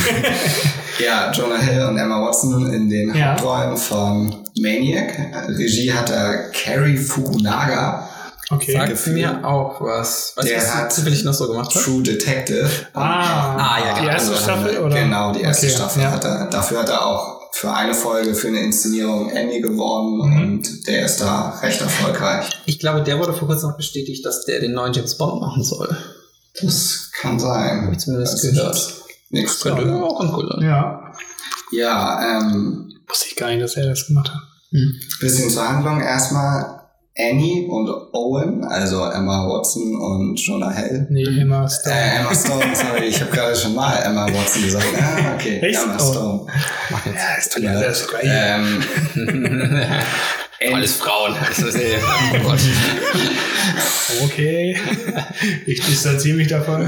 S3: ja, Jonah Hill und Emma Watson in den
S2: Ja.
S3: Hauptrollen von Maniac. Regie hat er Cary Fukunaga,
S2: Okay.
S1: Sagt
S3: Gefühl.
S1: mir auch was. Weißt du,
S3: Der
S1: was
S3: hat-
S1: zufällig noch so gemacht hat?
S3: True Detective.
S2: Ah,
S1: Ah, ja,
S2: die
S1: genau.
S2: erste
S1: Also,
S2: Staffel, oder?
S3: Genau, die erste
S2: Okay,
S3: Staffel
S2: ja.
S3: hat er. Dafür hat er auch für eine Folge für eine Inszenierung Emmy gewonnen
S2: Mhm.
S3: und der ist da recht erfolgreich.
S1: Ich glaube, der wurde vor kurzem noch bestätigt, dass der den neuen James Bond machen soll.
S3: Das kann sein.
S1: Hab ich zumindest
S3: Das ist
S1: gehört.
S3: Nichts
S1: Könnte
S3: drin.
S1: auch ganz cool sein.
S2: Ja.
S3: Ja, ähm,
S2: Wusste ich gar nicht, dass er das gemacht hat.
S3: bisschen zur Handlung. Erstmal Annie und Owen, also Emma Watson und Jonah Hill.
S2: Nee, Emma Stone.
S3: Äh, Emma Stone, sorry, ich habe gerade schon mal Emma Watson gesagt. Ah, okay,
S2: Echt?
S3: Emma
S2: Oh.
S3: Stone.
S1: Mach jetzt.
S2: ja, ist
S3: Ja,
S2: das.
S3: Ähm,
S1: Alles Frauen. Äh, oh Gott.
S2: Okay. Ich distanziere mich davon.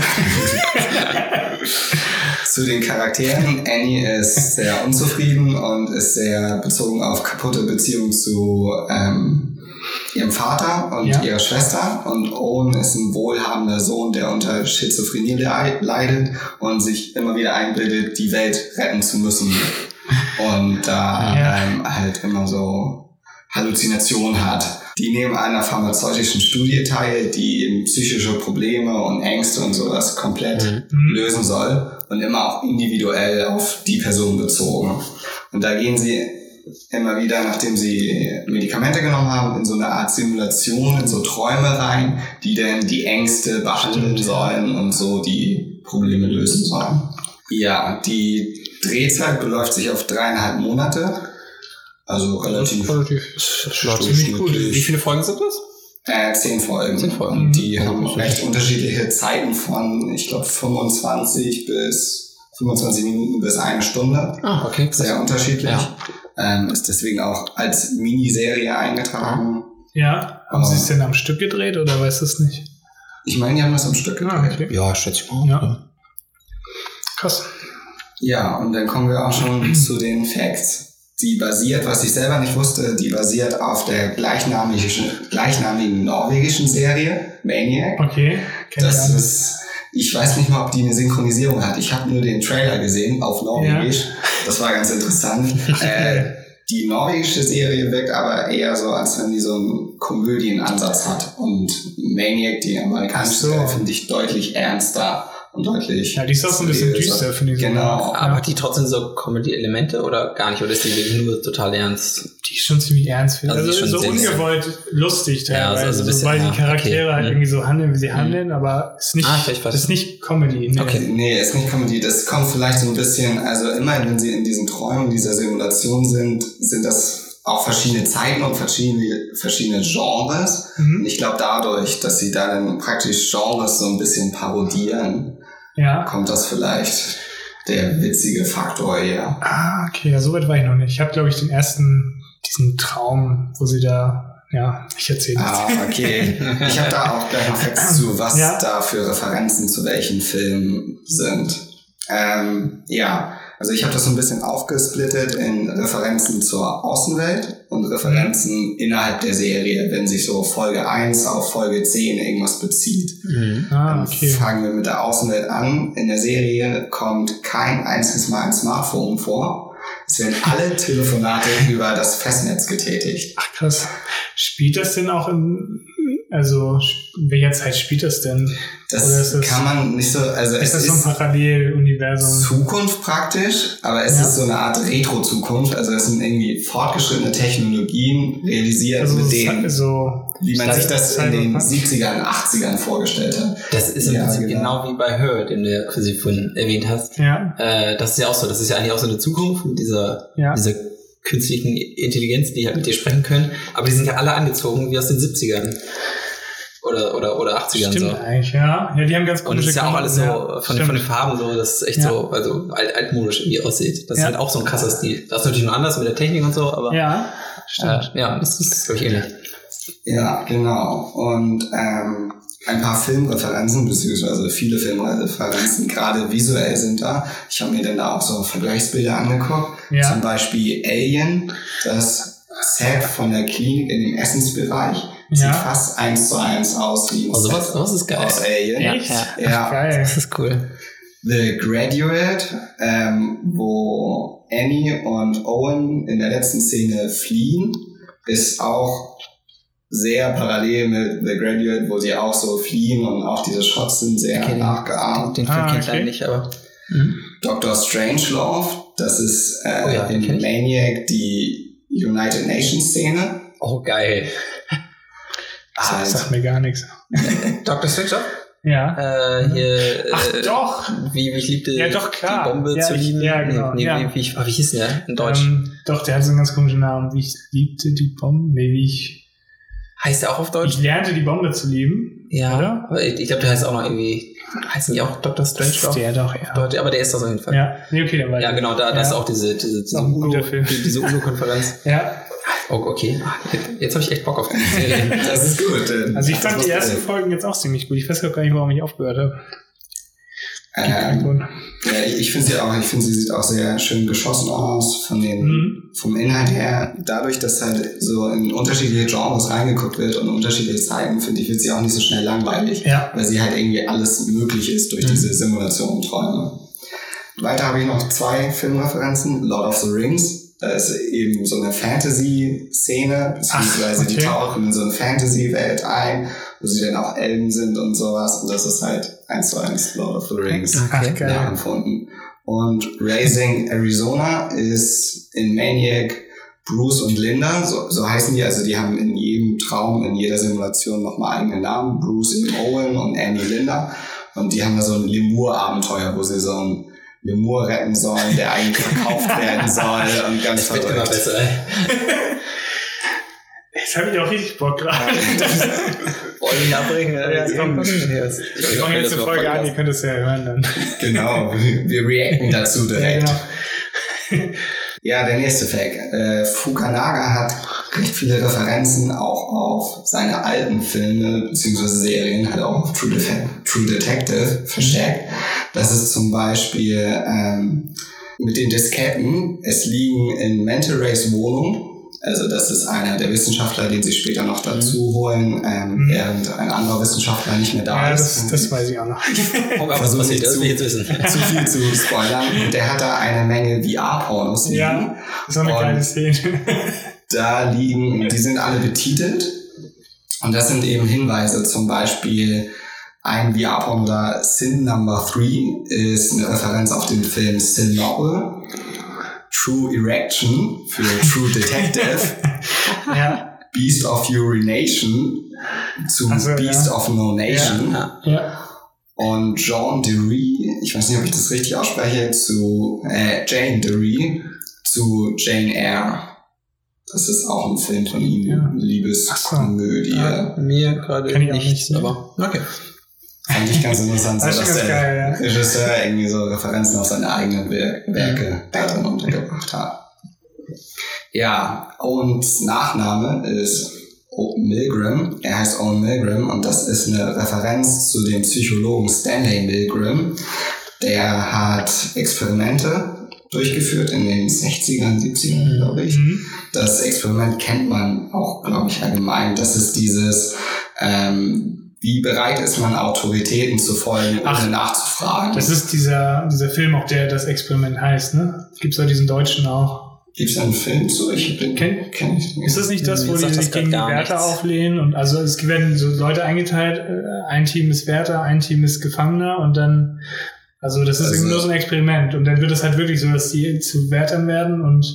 S3: Zu den Charakteren. Annie ist sehr unzufrieden und ist sehr bezogen auf kaputte Beziehungen zu ähm, ihrem Vater und
S2: Ja.
S3: ihrer Schwester. Und Owen ist ein wohlhabender Sohn, der unter Schizophrenie lei- leidet und sich immer wieder einbildet, die Welt retten zu müssen. Und da
S2: Ja.
S3: ähm, halt immer so Halluzinationen hat. Die nehmen an einer pharmazeutischen Studie teil, die eben psychische Probleme und Ängste und sowas komplett
S2: Mhm.
S3: lösen soll und immer auch individuell auf die Person bezogen. Und da gehen sie immer wieder, nachdem sie Medikamente genommen haben, in so eine Art Simulation, in so Träume rein, die dann die Ängste behandeln
S2: Stimmt.
S3: sollen und so die Probleme lösen sollen. Ja, die Drehzeit beläuft sich auf dreieinhalb Monate. Also relativ
S1: relativ
S2: ziemlich gut.
S1: Wie viele Folgen sind das?
S3: äh, zehn Folgen.
S1: Zehn Folgen.
S3: Und die
S1: Mhm.
S3: haben recht unterschiedliche Zeiten von, ich glaube, 25 bis 25 Minuten bis eine Stunde.
S1: Ah, okay. krass.
S3: Sehr unterschiedlich.
S1: Ja.
S3: Ähm, ist deswegen auch als Miniserie eingetragen.
S2: Ja. Haben sie es denn am Stück gedreht oder weißt du es nicht?
S3: Ich meine, die haben das am Stück
S2: Ah,
S3: gedreht.
S2: okay.
S1: Ja, schätze ich mal.
S2: Ja. Krass.
S3: Ja, und dann kommen wir auch schon zu den Facts. Die basiert, was ich selber nicht wusste, die basiert auf der gleichnamigen, gleichnamigen norwegischen Serie Maniac.
S2: Okay. Kenn ich
S3: Das ist, ich weiß nicht mal, ob die eine Synchronisierung hat. Ich habe nur den Trailer gesehen auf Norwegisch. Das war ganz interessant. äh, die norwegische Serie wirkt aber eher so, als wenn die so einen Komödienansatz hat. Und Maniac, die amerikanische
S2: so.
S3: Serie, finde ich deutlich ernster und deutlich.
S2: Ja, die ist auch so ein bisschen düster, finde ich.
S3: Genau.
S1: Aber hat die trotzdem so Comedy-Elemente oder gar nicht? Oder ist die wirklich nur total ernst?
S2: Die ist schon ziemlich ernst.
S1: Also
S2: Also, so ungewollt lustig
S1: Ja, also-
S2: teilweise,
S1: also ein bisschen,
S2: so, weil
S1: ja,
S2: die Charaktere
S1: okay.
S2: halt
S1: Mhm.
S2: irgendwie so handeln, wie sie handeln, aber ist nicht,
S1: Ah,
S2: ist nicht Comedy. Nee.
S1: Okay.
S3: Nee, ist nicht Comedy. Das kommt vielleicht so ein bisschen, also immer wenn sie in diesen Träumen dieser Simulation sind, sind das auch verschiedene Zeiten und verschiedene, verschiedene Genres. Und
S2: Mhm.
S3: ich glaube dadurch, dass sie dann praktisch Genres so ein bisschen parodieren,
S2: Ja.
S3: kommt das vielleicht der witzige Faktor hier.
S2: Ah, okay, ja, so weit war ich noch nicht. Ich habe, glaube ich, den ersten, diesen Traum, wo sie da, ja, ich erzähle
S3: Ah, okay. Ich habe da auch gleich noch Facts zu, was
S2: Ja.
S3: da für Referenzen zu welchen Filmen sind. Ähm, ja, also ich habe das so ein bisschen aufgesplittet in Referenzen zur Außenwelt und Referenzen innerhalb der Serie, wenn sich so Folge 1 auf Folge 10 irgendwas bezieht.
S1: Mhm.
S2: Ah, okay.
S3: fangen wir mit der Außenwelt an. In der Serie kommt kein einziges Mal ein Smartphone vor. Es werden alle Telefonate über das Festnetz getätigt.
S2: Ach, krass. Spielt das denn auch in, also, in welcher Zeit spielt das denn?
S3: Das,
S2: Oder ist das-
S3: kann man nicht so, also
S2: Ist
S3: es
S2: das so ein
S3: ist
S2: Paralleluniversum?
S3: Zukunft praktisch, aber es
S2: Ja.
S3: ist so eine Art Retro-Zukunft. Also es sind irgendwie fortgeschrittene Technologien realisiert,
S2: Also,
S3: mit denen,
S2: so,
S3: wie man sich das in den
S2: Cyberpunk.
S3: 70ern, 80ern vorgestellt hat.
S1: Das ist im
S3: Ja,
S1: Prinzip
S3: genau.
S1: genau. wie bei Her, den du ja quasi vorhin erwähnt hast.
S2: ja,
S1: Äh, das ist ja auch so, das ist ja eigentlich auch so eine Zukunft mit dieser,
S2: ja.
S1: dieser künstlichen Intelligenz, die halt mit dir sprechen können. Aber die sind ja alle angezogen wie aus den 70ern. Oder, oder, oder 80ern
S2: Stimmt
S1: so.
S2: eigentlich, ja. Ja, die haben ganz
S1: Und es
S2: komische
S1: ist ja auch alles so von, den- von den Farben so, dass es echt
S2: Ja.
S1: so, also alt, altmodisch irgendwie aussieht. Das
S2: Ja.
S1: ist halt auch so ein krasser Stil. Das ist natürlich nur anders mit der Technik und so, aber
S2: Ja, stimmt.
S1: äh, ja, das ist, glaube ich, ähnlich.
S3: Ja, genau. Und ähm, ein paar Filmreferenzen, beziehungsweise viele Filmreferenzen, gerade visuell sind da. Ich habe mir dann da auch so Vergleichsbilder angeguckt.
S2: Ja.
S3: Zum Beispiel Alien, das Set von der Klinik in dem Essensbereich. Sieht
S2: Ja.
S3: fast eins zu eins aus wie ein
S1: Also was, was ist geil.
S3: aus Alien.
S1: Ja,
S2: Echt?
S1: ja.
S3: Ja.
S2: Geil.
S1: Das ist cool.
S3: The Graduate, ähm, wo Annie und Owen in der letzten Szene fliehen, ist auch sehr parallel mit The Graduate, wo sie auch so fliehen und auch diese Shots sind sehr
S1: Okay, den-
S3: nachgeahmt.
S1: Den Film
S2: Ah,
S1: kennt
S2: okay.
S1: ich nicht, aber. Mhm.
S3: Dr. Strangelove, das ist äh,
S1: Oh ja, den
S3: in. Maniac die United Nations Szene.
S1: Oh, geil.
S2: Das sagt mir gar nichts.
S1: Dr. Strange?
S2: Ja.
S1: Äh, hier.
S2: Ach
S1: äh,
S2: doch.
S1: Wie, wie ich liebte
S2: Ja, doch, klar.
S1: die Bombe
S2: Ja,
S1: zu
S2: ich-
S1: lieben.
S2: ja, genau,
S1: Nee, nee,
S2: ja.
S1: Wie, ich- wie hieß der in Deutsch?
S2: Ähm, doch, der hat so einen ganz komischen Namen. Wie ich liebte die Bombe. Nee, wie ich.
S1: heißt der auch auf Deutsch?
S2: Ich lernte die Bombe zu lieben.
S1: ja.
S2: oder?
S1: Aber ich, ich glaube, der heißt auch noch irgendwie. Heißen die auch Dr. Strange? glaub?
S2: Der doch, ja.
S1: Deutsch, aber der ist das auf jeden Fall.
S2: Ja, nee, okay, dann war
S1: Ja, genau, da,
S2: Ja.
S1: ist auch diese, diese, diese UNO,
S2: Film.
S1: die- diese UNO-Konferenz.
S2: Ja,
S1: Oh, okay. Jetzt, habe ich echt Bock auf die Serie.
S3: das ist gut.
S2: also ich
S3: das
S2: fand die ersten
S3: sein.
S2: Folgen jetzt auch ziemlich gut. Ich weiß gar nicht, warum ich aufgehört habe.
S3: Ähm, ja, ich ich finde sie auch, ich finde sie sieht auch sehr schön geschossen aus von den
S2: Mhm.
S3: vom Inhalt her, dadurch, dass halt so in unterschiedliche Genres reingeguckt wird und unterschiedliche Zeiten, finde ich, wird sie auch nicht so schnell langweilig,
S2: Ja.
S3: weil sie halt irgendwie alles möglich ist durch
S2: Mhm.
S3: diese Simulation und Träume. Weiter habe ich noch zwei Filmreferenzen. Lord of the Rings. Da ist eben so eine Fantasy-Szene, beziehungsweise die
S2: okay.
S3: tauchen in so eine Fantasy-Welt ein, wo sie dann auch Elben sind und sowas. Und das ist halt eins zu eins Lord of the Rings
S2: Ach,
S1: Okay.
S3: nachempfunden. Und Raising Arizona ist in Maniac Bruce und Linda, so, so heißen die, also die haben in jedem Traum, in jeder Simulation nochmal eigene Namen. Bruce eben Owen und Annie Linda. Und die haben da so ein Lemur-Abenteuer, wo sie so einen Lemur retten sollen, der eigentlich verkauft werden soll und ganz
S1: Es wird immer
S3: verrückt.
S1: besser, ey.
S2: Jetzt habe ich auch richtig Bock gerade.
S1: Wollen wir nicht abbrechen?
S2: Ja,
S1: Jetzt
S2: komm.
S1: kommt-
S2: Wir fangen jetzt eine Folge an, ihr könnt es ja hören dann.
S3: Genau, wir reacten dazu
S2: Ja,
S3: direkt.
S2: genau.
S3: Ja, der nächste Fact. Äh, Fukunaga hat recht viele Referenzen auch auf seine alten Filme bzw. Serien, hat auch auf True, Def True Detective verstärkt. Das ist zum Beispiel ähm, mit den Disketten. Es liegen in Mental Rays Wohnung. Also das ist einer der Wissenschaftler, den sie später noch dazu holen, ähm,
S2: Mhm.
S3: während ein anderer Wissenschaftler nicht mehr da
S2: Ja,
S3: ist.
S2: das, das weiß ich auch noch.
S1: Aber was
S3: Versuch
S1: passiert?
S3: nicht
S1: Das
S3: zu- zu viel zu spoilern. Und der hat da eine Menge VR-Pornos liegen.
S2: Ja, so eine
S3: Und-
S2: geile Szene.
S3: Da liegen, die sind alle betitelt. Und das sind eben Hinweise, zum Beispiel ein VR-Porno da, Sin Number 3 ist eine Referenz auf den Film Sin Novel. True Erection für True Detective.
S2: ja,
S3: Beast of Urination zu
S2: Ach so,
S3: Beast
S2: ja.
S3: of No Nation.
S1: Ja.
S2: ja.
S3: Und Jean Derry, ich weiß nicht, ob ich das richtig ausspreche, zu äh, Jane Derry zu Jane Eyre. Das ist auch ein Film von ihm,
S2: Ja.
S3: Liebeskomödie.
S1: Ja, mir gerade
S2: ich
S1: nichts,
S2: nicht,
S1: aber okay.
S3: Fand ich ganz interessant, so,
S2: Das
S3: dass der
S2: geil, ja.
S3: Regisseur irgendwie so Referenzen auf seine eigenen Wer Werke da drin untergebracht hat. Ja, Owens Nachname ist Owen Milgram. Er heißt Owen Milgram und das ist eine Referenz zu dem Psychologen Stanley Milgram. Der hat Experimente durchgeführt in den 60ern, 70ern, glaube ich.
S2: Mhm.
S3: Das Experiment kennt man auch, glaube ich, allgemein. Das ist dieses, ähm, wie bereit ist man, Autoritäten zu folgen, ohne
S2: Ach,
S3: nachzufragen.
S2: Das ist dieser, dieser Film, auch der das Experiment heißt, ne? Gibt's ja diesen Deutschen auch.
S3: Gibt es einen Film zu? Ich bin,
S2: Kenn-
S3: kenn ich nicht.
S2: Ist das nicht das, wo die sich gegen die Wärter
S1: nichts.
S2: auflehnen? Und also es werden so Leute eingeteilt, äh, ein Team ist Wärter, ein Team ist Gefangener und dann, also das ist
S3: Also-
S2: irgendwie nur so ein Experiment. Und dann wird es halt wirklich so, dass die zu Wärtern werden und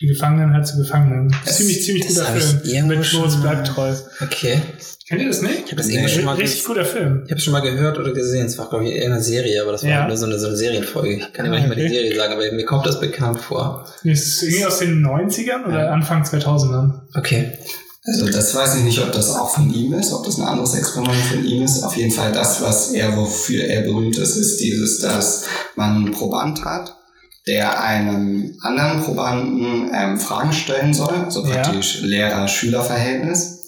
S2: die Gefangenen halt zu Gefangenen.
S3: Das-
S2: ziemlich, ziemlich guter Film. Mit
S1: mal-
S2: bleibt treu.
S1: Okay.
S2: Kennt ihr das nicht?
S1: Ich habe das
S3: Nee.
S1: irgendwie schon mal
S2: Richtig guter Film.
S1: Ich habe schon mal gehört oder gesehen, es war glaube ich eher eine Serie, aber das war
S2: Ja.
S1: nur so eine, so eine Serienfolge. Ich kann immer
S2: Ah,
S1: nicht mal die. Serie sagen, aber mir kommt das bekannt vor.
S2: Ist irgendwie aus den 90ern oder Anfang 2000ern?
S1: Okay.
S3: Also das weiß ich nicht, ob das auch von ihm ist, ob das ein anderes Experiment von ihm ist. Auf jeden Fall das, was er, wofür er berühmt ist, ist dieses, dass man einen Proband hat, der einem anderen Probanden ähm, Fragen stellen soll, so
S2: Ja.
S3: praktisch Lehrer-Schüler-Verhältnis.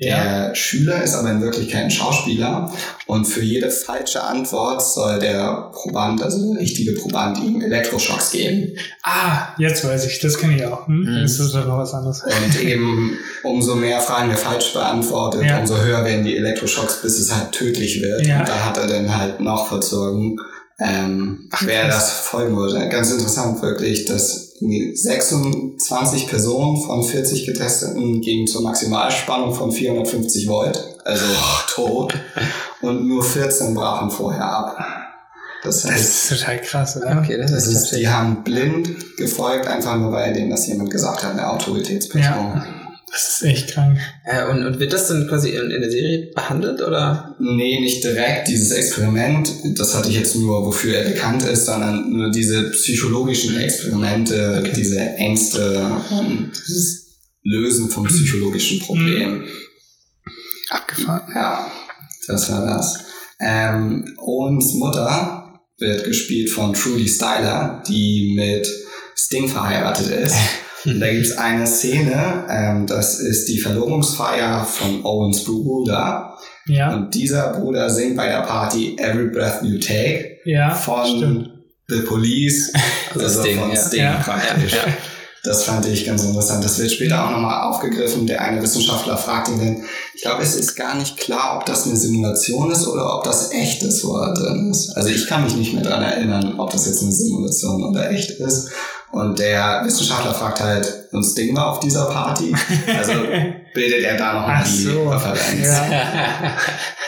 S3: Der Schüler ist aber in Wirklichkeit ein Schauspieler und für jede falsche Antwort soll der Proband, also der richtige Proband, ihm Elektroschocks geben.
S2: Ah, jetzt weiß ich, das kenne ich auch. Hm?
S1: Mhm.
S2: Das ist doch noch was anderes.
S3: Und eben umso mehr Fragen er falsch beantwortet,
S2: Ja.
S3: umso höher werden die Elektroschocks, bis es halt tödlich wird.
S2: Ja.
S3: Und da hat er dann halt noch verzogen, ähm, wer
S2: krass.
S3: das folgen würde. Ganz interessant wirklich, dass 26 Personen von 40 Getesteten gingen zur Maximalspannung von 450 Volt, also tot, und nur 14 brachen vorher ab. Das
S2: Das
S3: heißt,
S2: ist total krass, oder?
S1: Okay, das,
S3: das
S1: ist,
S3: ist, die haben blind gefolgt, einfach nur weil denen das jemand gesagt hat, eine Autoritätsperson.
S2: Das ist echt krank.
S1: äh, und, und wird das dann quasi in, in der Serie behandelt oder?
S3: Nee, nicht direkt dieses Experiment. Das hatte ich jetzt nur, wofür er bekannt ist, sondern nur diese psychologischen Experimente,
S1: Okay.
S3: diese Ängste und dieses Lösen von psychologischen Problemen.
S2: Abgefahren.
S3: Ja, das war das. Ähm, Owens Mutter wird gespielt von Trudy Styler, die mit Sting verheiratet ist. Und da gibt's eine Szene, ähm, das ist die Verlobungsfeier von Owens Bruder.
S2: Ja,
S3: Und dieser Bruder singt bei der Party Every Breath You Take
S2: ja,
S3: von
S2: stimmt.
S3: The Police,
S1: Also
S3: also
S1: Sting,
S3: von. Sting
S2: Ja.
S3: praktisch.
S1: Ja.
S3: Das fand ich ganz interessant. Das wird später auch nochmal aufgegriffen. Der eine Wissenschaftler fragt ihn dann, ich glaube, es ist gar nicht klar, ob das eine Simulation ist oder ob das echt ist, wo er drin ist. Also ich kann mich nicht mehr daran erinnern, ob das jetzt eine Simulation oder echt ist. Und der Wissenschaftler fragt halt, und Sting war auf dieser Party. Also bildet er da nochmal
S2: Ach
S3: die
S2: so.
S3: Referenz.
S2: Ja.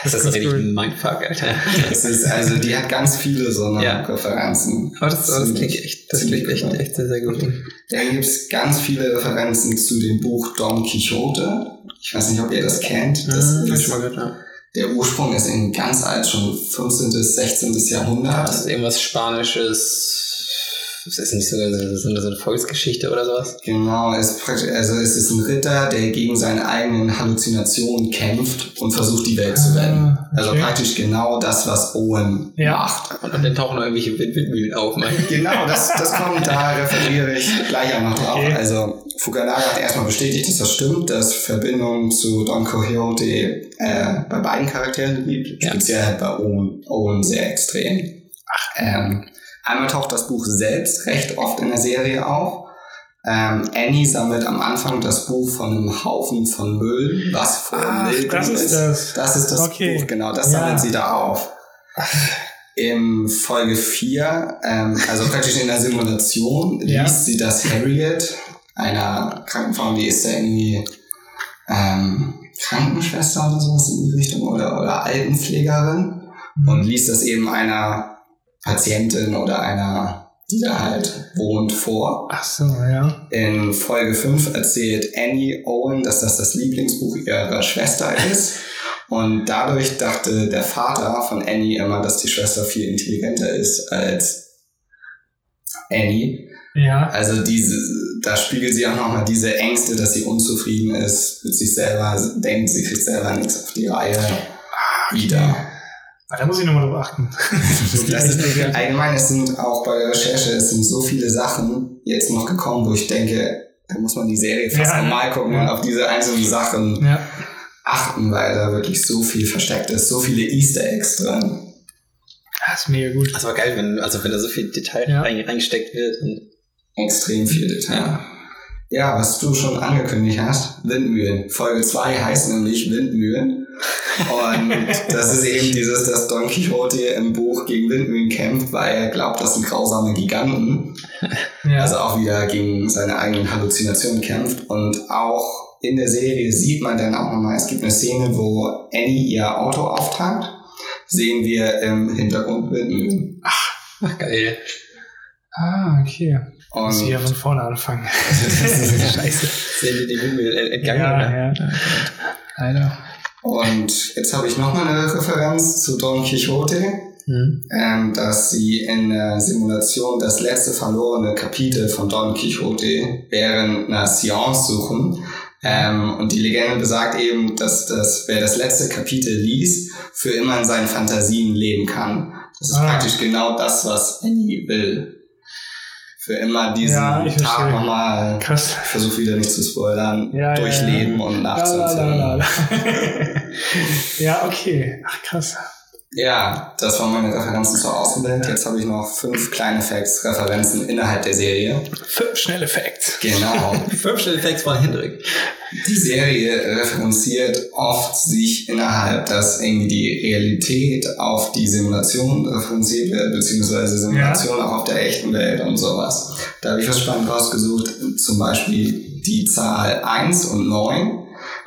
S1: das ist
S2: ganz
S1: richtig
S2: cool.
S1: ein Mindfuck, Alter.
S3: Das ist, also die hat ganz viele so eine
S1: Ja.
S3: Referenzen.
S1: Aber das, aber das klingt echt, das klingt echt, echt sehr, sehr gut.
S3: Dann gibt's ganz viele Referenzen zu dem Buch Don Quixote. Ich weiß nicht, ob ihr das kennt. Das
S1: Hm, hab ich
S3: ist,
S1: mal gehört, ja.
S3: der Ursprung ist in ganz alt, schon 15. bis 16. Jahrhundert.
S1: Das ist irgendwas Spanisches. Das ist nicht sogar so, eine, so eine Volksgeschichte oder sowas.
S3: Genau, es ist also es ist ein Ritter, der gegen seine eigenen Halluzinationen kämpft und versucht, die Welt zu retten.
S2: Ah,
S3: Also
S2: okay.
S3: praktisch genau das, was Owen
S2: Ja.
S3: macht.
S1: Und dann tauchen noch irgendwelche Wind Windmühlen auf, mein.
S3: Genau, das, das kommt, da referiere ich gleich auch noch drauf.
S2: Okay.
S3: Also Fukunaga hat erstmal bestätigt, dass das stimmt, dass Verbindungen zu Don Quixote äh, bei beiden Charakteren gibt,
S1: Ja.
S3: speziell halt bei Owen, Owen sehr extrem. Ähm, einmal taucht das Buch selbst recht oft in der Serie auf. Ähm, Annie sammelt am Anfang das Buch von einem Haufen von Müll, was vor
S2: Ach, das ist das.
S3: Das ist das
S2: Okay.
S3: Buch, genau, das
S2: Ja.
S3: sammelt sie da auf. In Folge 4, ähm, also praktisch in der Simulation,
S2: Ja.
S3: liest sie das Harriet, einer Krankenfrau, die ist da irgendwie ähm, Krankenschwester oder sowas in die Richtung oder, oder Altenpflegerin und liest das eben einer Patientin oder einer, die da halt wohnt, vor.
S2: Ach so, ja.
S3: In Folge 5 erzählt Annie Owen, dass das das Lieblingsbuch ihrer Schwester ist. Und dadurch dachte der Vater von Annie immer, dass die Schwester viel intelligenter ist als Annie.
S2: Ja.
S3: Also diese, da spiegelt sie auch nochmal diese Ängste, dass sie unzufrieden ist mit sich selber, denkt, sie kriegt selber nichts auf die Reihe wieder.
S2: Ah, Da muss ich nochmal drauf achten.
S3: Das ist, allgemein, es sind auch bei der Recherche, es sind so viele Sachen jetzt noch gekommen, wo ich denke, da muss man die Serie fast
S2: Ja,
S3: normal gucken
S2: ja.
S3: und auf diese einzelnen Sachen
S2: ja.
S3: achten, weil da wirklich so viel versteckt ist, so viele Easter Eggs drin.
S2: Das ist mega gut.
S1: Das war geil, wenn, also wenn da so viel Detail
S2: Ja.
S1: rein- reingesteckt wird. Und
S3: Extrem viel Detail. Ja, was du schon angekündigt hast, Windmühlen. Folge 2 heißt nämlich Windmühlen. Und das ist eben dieses, dass Don Quixote im Buch gegen Windmühlen kämpft, weil er glaubt, das sind grausame Giganten.
S2: Ja.
S3: Also auch wieder gegen seine eigenen Halluzinationen kämpft. Und auch in der Serie sieht man dann auch nochmal, es gibt eine Szene, wo Annie ihr Auto auftankt. Sehen wir im Hintergrund Windmühlen.
S1: ach, geil.
S2: ah, okay. Muss ich
S3: Und
S2: ja von vorne anfangen.
S1: Scheiße. Sehen wir die Windmühlen ent- entgangen,
S2: ja,
S1: oder?
S2: ja. Leider.
S3: Und jetzt habe ich nochmal eine Referenz zu Don Quixote,
S1: Hm.
S3: ähm, dass sie in der Simulation das letzte verlorene Kapitel von Don Quixote während einer Seance suchen. Ähm, und die Legende besagt eben, dass das, wer das letzte Kapitel liest, für immer in seinen Fantasien leben kann. Das ist
S2: Ah.
S3: praktisch genau das, was Annie will. Für immer diesen
S2: Ja,
S3: Tag nochmal,
S2: Krass.
S3: ich versuche wieder nicht zu spoilern,
S2: Ja,
S3: durchleben
S2: ja.
S3: und
S2: la. ja, okay. Ach, krass.
S3: Ja, das waren meine Referenzen zur Außenwelt. Jetzt habe ich noch fünf kleine Facts, Referenzen innerhalb der Serie.
S2: Fünf schnelle Facts.
S3: Genau.
S1: Fünf schnelle Facts von Hendrik.
S3: Die Serie referenziert oft sich innerhalb, dass irgendwie die Realität auf die Simulation referenziert wird, beziehungsweise Simulation auch auf der echten Welt und sowas. Da habe ich was spannend rausgesucht, zum Beispiel die Zahl 1 und 9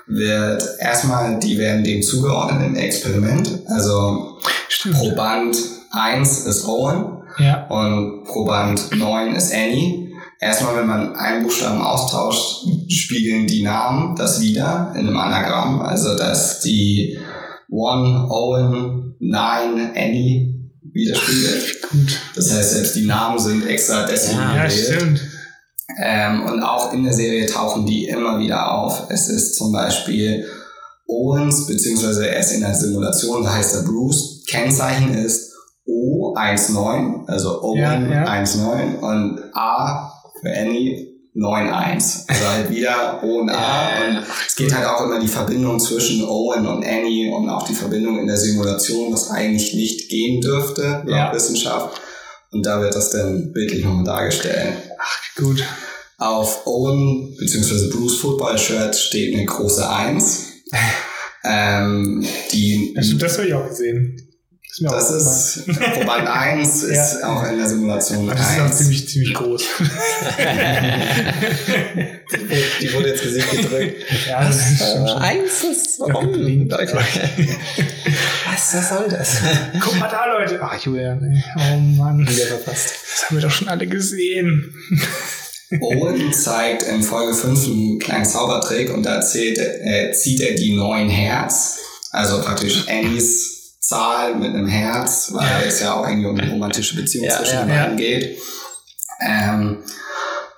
S3: wird erstmal, die werden dem zugeordnet im Experiment. Also
S2: Stimmt.
S3: Proband 1 ist Owen
S2: Ja.
S3: und Proband 9 ist Annie. Erstmal, wenn man einen Buchstaben austauscht, spiegeln die Namen das wieder in einem Anagramm. Also, dass die One, Owen, Nine, Annie widerspiegelt.
S2: Gut.
S3: Das heißt, selbst die Namen sind extra deswegen
S1: Ja,
S2: Ja,
S3: gewählt.
S2: stimmt.
S3: Ähm, und auch in der Serie tauchen die immer wieder auf. Es ist zum Beispiel Owens, beziehungsweise er ist in der Simulation, da heißt er Bruce. Kennzeichen ist O19, also Owen
S2: Ja, ja.
S3: 19 und A für Annie 91. Also halt wieder O und A. Und es geht halt auch immer die Verbindung zwischen Owen und Annie und auch die Verbindung in der Simulation, was eigentlich nicht gehen dürfte, laut
S2: Ja.
S3: Wissenschaft. Und da wird das dann bildlich nochmal dargestellt.
S2: Gut.
S3: Auf Owen bzw. Bruce Football Shirt steht eine große 1. ähm, die,
S2: stimmt, das habe ich auch gesehen. Ist mir
S3: das
S2: auch
S3: ist Proband 1 ist
S2: Ja.
S3: auch in der Simulation.
S2: Das ist auch
S3: 1.
S2: ziemlich, ziemlich groß.
S1: Die wurde jetzt Gesicht gedrückt.
S2: ja, das ist schon, schon.
S1: eins ist
S2: Ja, geblieben.
S1: Was, was soll das?
S2: Guck mal da, Leute. Ach, Julian. ey. Oh Mann.
S1: Wieder verpasst.
S2: Das haben wir doch schon alle gesehen.
S3: Owen zeigt in Folge 5 einen kleinen Zaubertrick und da zählt, äh, zieht er die neun Herz. Also praktisch Annies Zahl mit einem Herz, weil
S2: Ja.
S3: es ja auch irgendwie um eine romantische Beziehung
S1: Ja,
S3: zwischen
S1: ja,
S3: den
S2: ja.
S3: beiden geht. Ähm,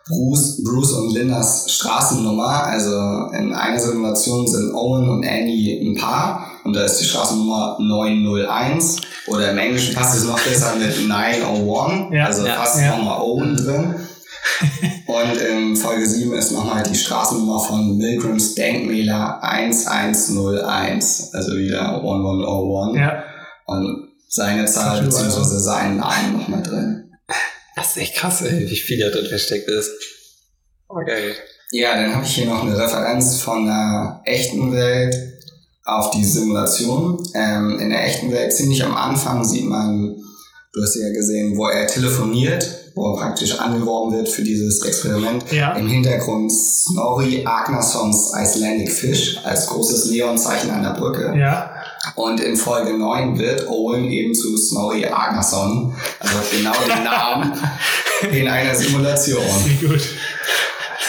S3: Bruce, Bruce und Lindas Straßennummer, also in einer Simulation sind Owen und Annie ein Paar und da ist die Straßennummer 901 oder im Englischen passt es noch besser mit 901,
S2: Ja,
S3: also
S1: ja,
S3: fast
S2: ja.
S3: nochmal Owen drin. Und in Folge 7 ist nochmal die Straßennummer von Milgrams Denkmäler 1101, also wieder 1101
S2: Ja.
S3: und seine Zahl bzw. seinen Namen nochmal drin.
S1: Das ist echt krass, ey, wie viel da drin versteckt ist. Oh, geil.
S3: Ja, dann habe ich hier noch eine Referenz von der echten Welt auf die Simulation. Ähm, in der echten Welt ziemlich am Anfang sieht man, du hast ja gesehen, wo er telefoniert, wo er praktisch angeworben wird für dieses Experiment.
S2: Ja.
S3: Im Hintergrund Snorri Agnarssons Icelandic Fish als großes Neonzeichen an der Brücke.
S2: Ja.
S3: Und in Folge 9 wird Owen eben zu Snorri Agnarsson, also genau den Namen in einer Simulation.
S2: Sehr gut.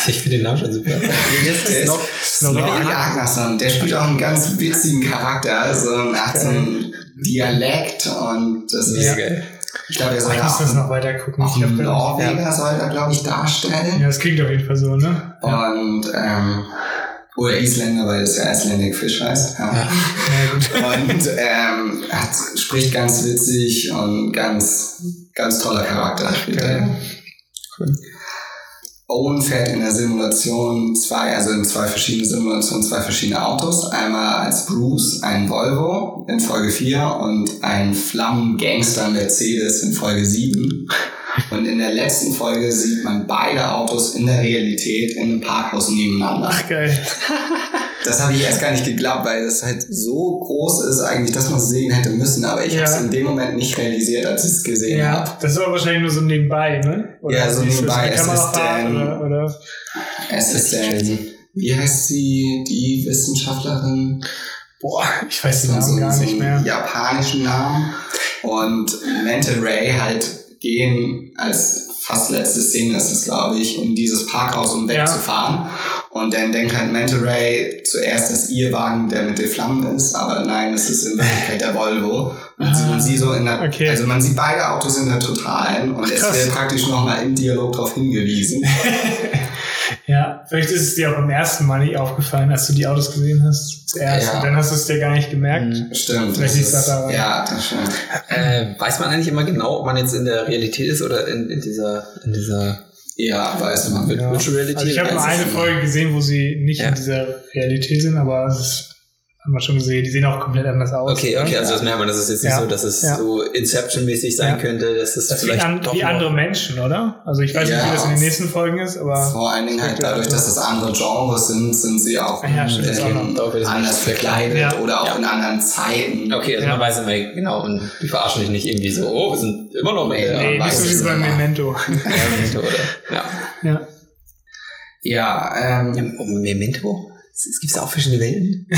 S1: Ich finde den Namen schon super. Wie ist
S3: ist
S1: noch?
S3: Snorri Agnarsson, der spielt auch einen ganz witzigen Charakter, so ein, hat so einen Dialekt und das ist,
S2: Ja.
S1: geil.
S3: Ich glaube, er soll ja auch,
S2: das noch weiter gucken.
S3: auch einen Norweger soll er, glaube ich, darstellen.
S2: Ja, das klingt auf jeden Fall so, ne? Ja.
S3: Und ähm, Oder Isländer, weil das ja Icelandic Fish heißt. Ja.
S2: Ja, gut.
S3: Und ähm, hat, spricht ganz witzig und ganz, ganz toller Charakter. er.
S2: Geil.
S3: Owen fährt in der Simulation zwei, also in zwei verschiedenen Simulationen zwei verschiedene Autos. Einmal als Bruce ein Volvo in Folge 4 und ein Flammengangster Mercedes in Folge 7. Und in der letzten Folge sieht man beide Autos in der Realität in einem Parkhaus nebeneinander.
S2: Ach, geil.
S3: Das habe ich erst gar nicht geglaubt, weil das halt so groß ist eigentlich, dass man es sehen hätte müssen. Aber ich
S2: Ja.
S3: habe es in dem Moment nicht realisiert, als ich es gesehen
S2: Ja,
S3: habe.
S2: das aber wahrscheinlich nur so nebenbei, ne?
S3: Ja, so nebenbei. Es ist denn-
S2: oder, oder?
S3: Es ist denn, wie heißt sie, die Wissenschaftlerin?
S2: Boah, ich weiß den
S3: so,
S2: Namen
S3: so,
S2: gar
S3: so
S2: nicht
S3: einen
S2: mehr.
S3: japanischen Namen. Und Mental Ray halt gehen als fast letzte Szene ist es, glaube ich, in dieses Parkhaus, um
S2: Ja.
S3: Und dann denkt halt Mental Ray zuerst, dass ihr Wagen der mit den Flammen ist, aber nein, es ist in Wirklichkeit der Volvo. Und sieht man sie so in der,
S2: Okay.
S3: also man sieht beide Autos in der Totalen und es
S2: krass.
S3: wird praktisch nochmal im Dialog darauf hingewiesen.
S2: Ja, vielleicht ist es dir auch beim ersten Mal nicht aufgefallen, als du die Autos gesehen hast. Zuerst.
S3: Ja.
S2: Und dann hast du es dir gar nicht gemerkt.
S1: Mhm.
S3: Stimmt.
S2: Vielleicht
S3: das ist,
S2: daran.
S3: ja, das stimmt.
S1: Äh, weiß man eigentlich immer genau, ob man jetzt in der Realität ist oder in, in dieser, in dieser
S3: Ja, weiß man.
S2: Ja.
S1: Virtual Reality?
S2: Also ich habe nur eine. Folge gesehen, wo sie nicht
S1: Ja.
S2: in dieser Realität sind, aber es ist, haben wir schon gesehen, die sehen auch komplett anders aus.
S1: Okay,
S2: ja?
S1: okay, also das merkt man, das ist jetzt nicht
S2: Ja.
S1: so, dass es
S2: Ja.
S1: so Inception-mäßig sein
S2: Ja.
S1: könnte, dass es
S2: Das ist wie,
S1: vielleicht
S2: an,
S1: doch
S2: wie andere Menschen, oder? Also ich weiß
S3: Ja.
S2: nicht, wie das in den nächsten Folgen ist, aber
S3: Vor allen Dingen halt dadurch, dass es andere Genres sind, sind sie auch
S2: Ah ja, stimmt, das auch
S3: anders verkleidet
S2: Ja.
S3: oder auch
S1: Ja.
S3: in anderen Zeiten.
S1: Okay, also
S2: Ja.
S1: man weiß immer, genau, und die verarschen dich nicht irgendwie so, oh, wir sind immer noch mehr.
S2: nee, nicht so wie beim. Memento.
S1: Memento, oder? Ja.
S2: ja.
S3: Ja, ähm,
S1: Memento? Es gibt auch verschiedene Welten.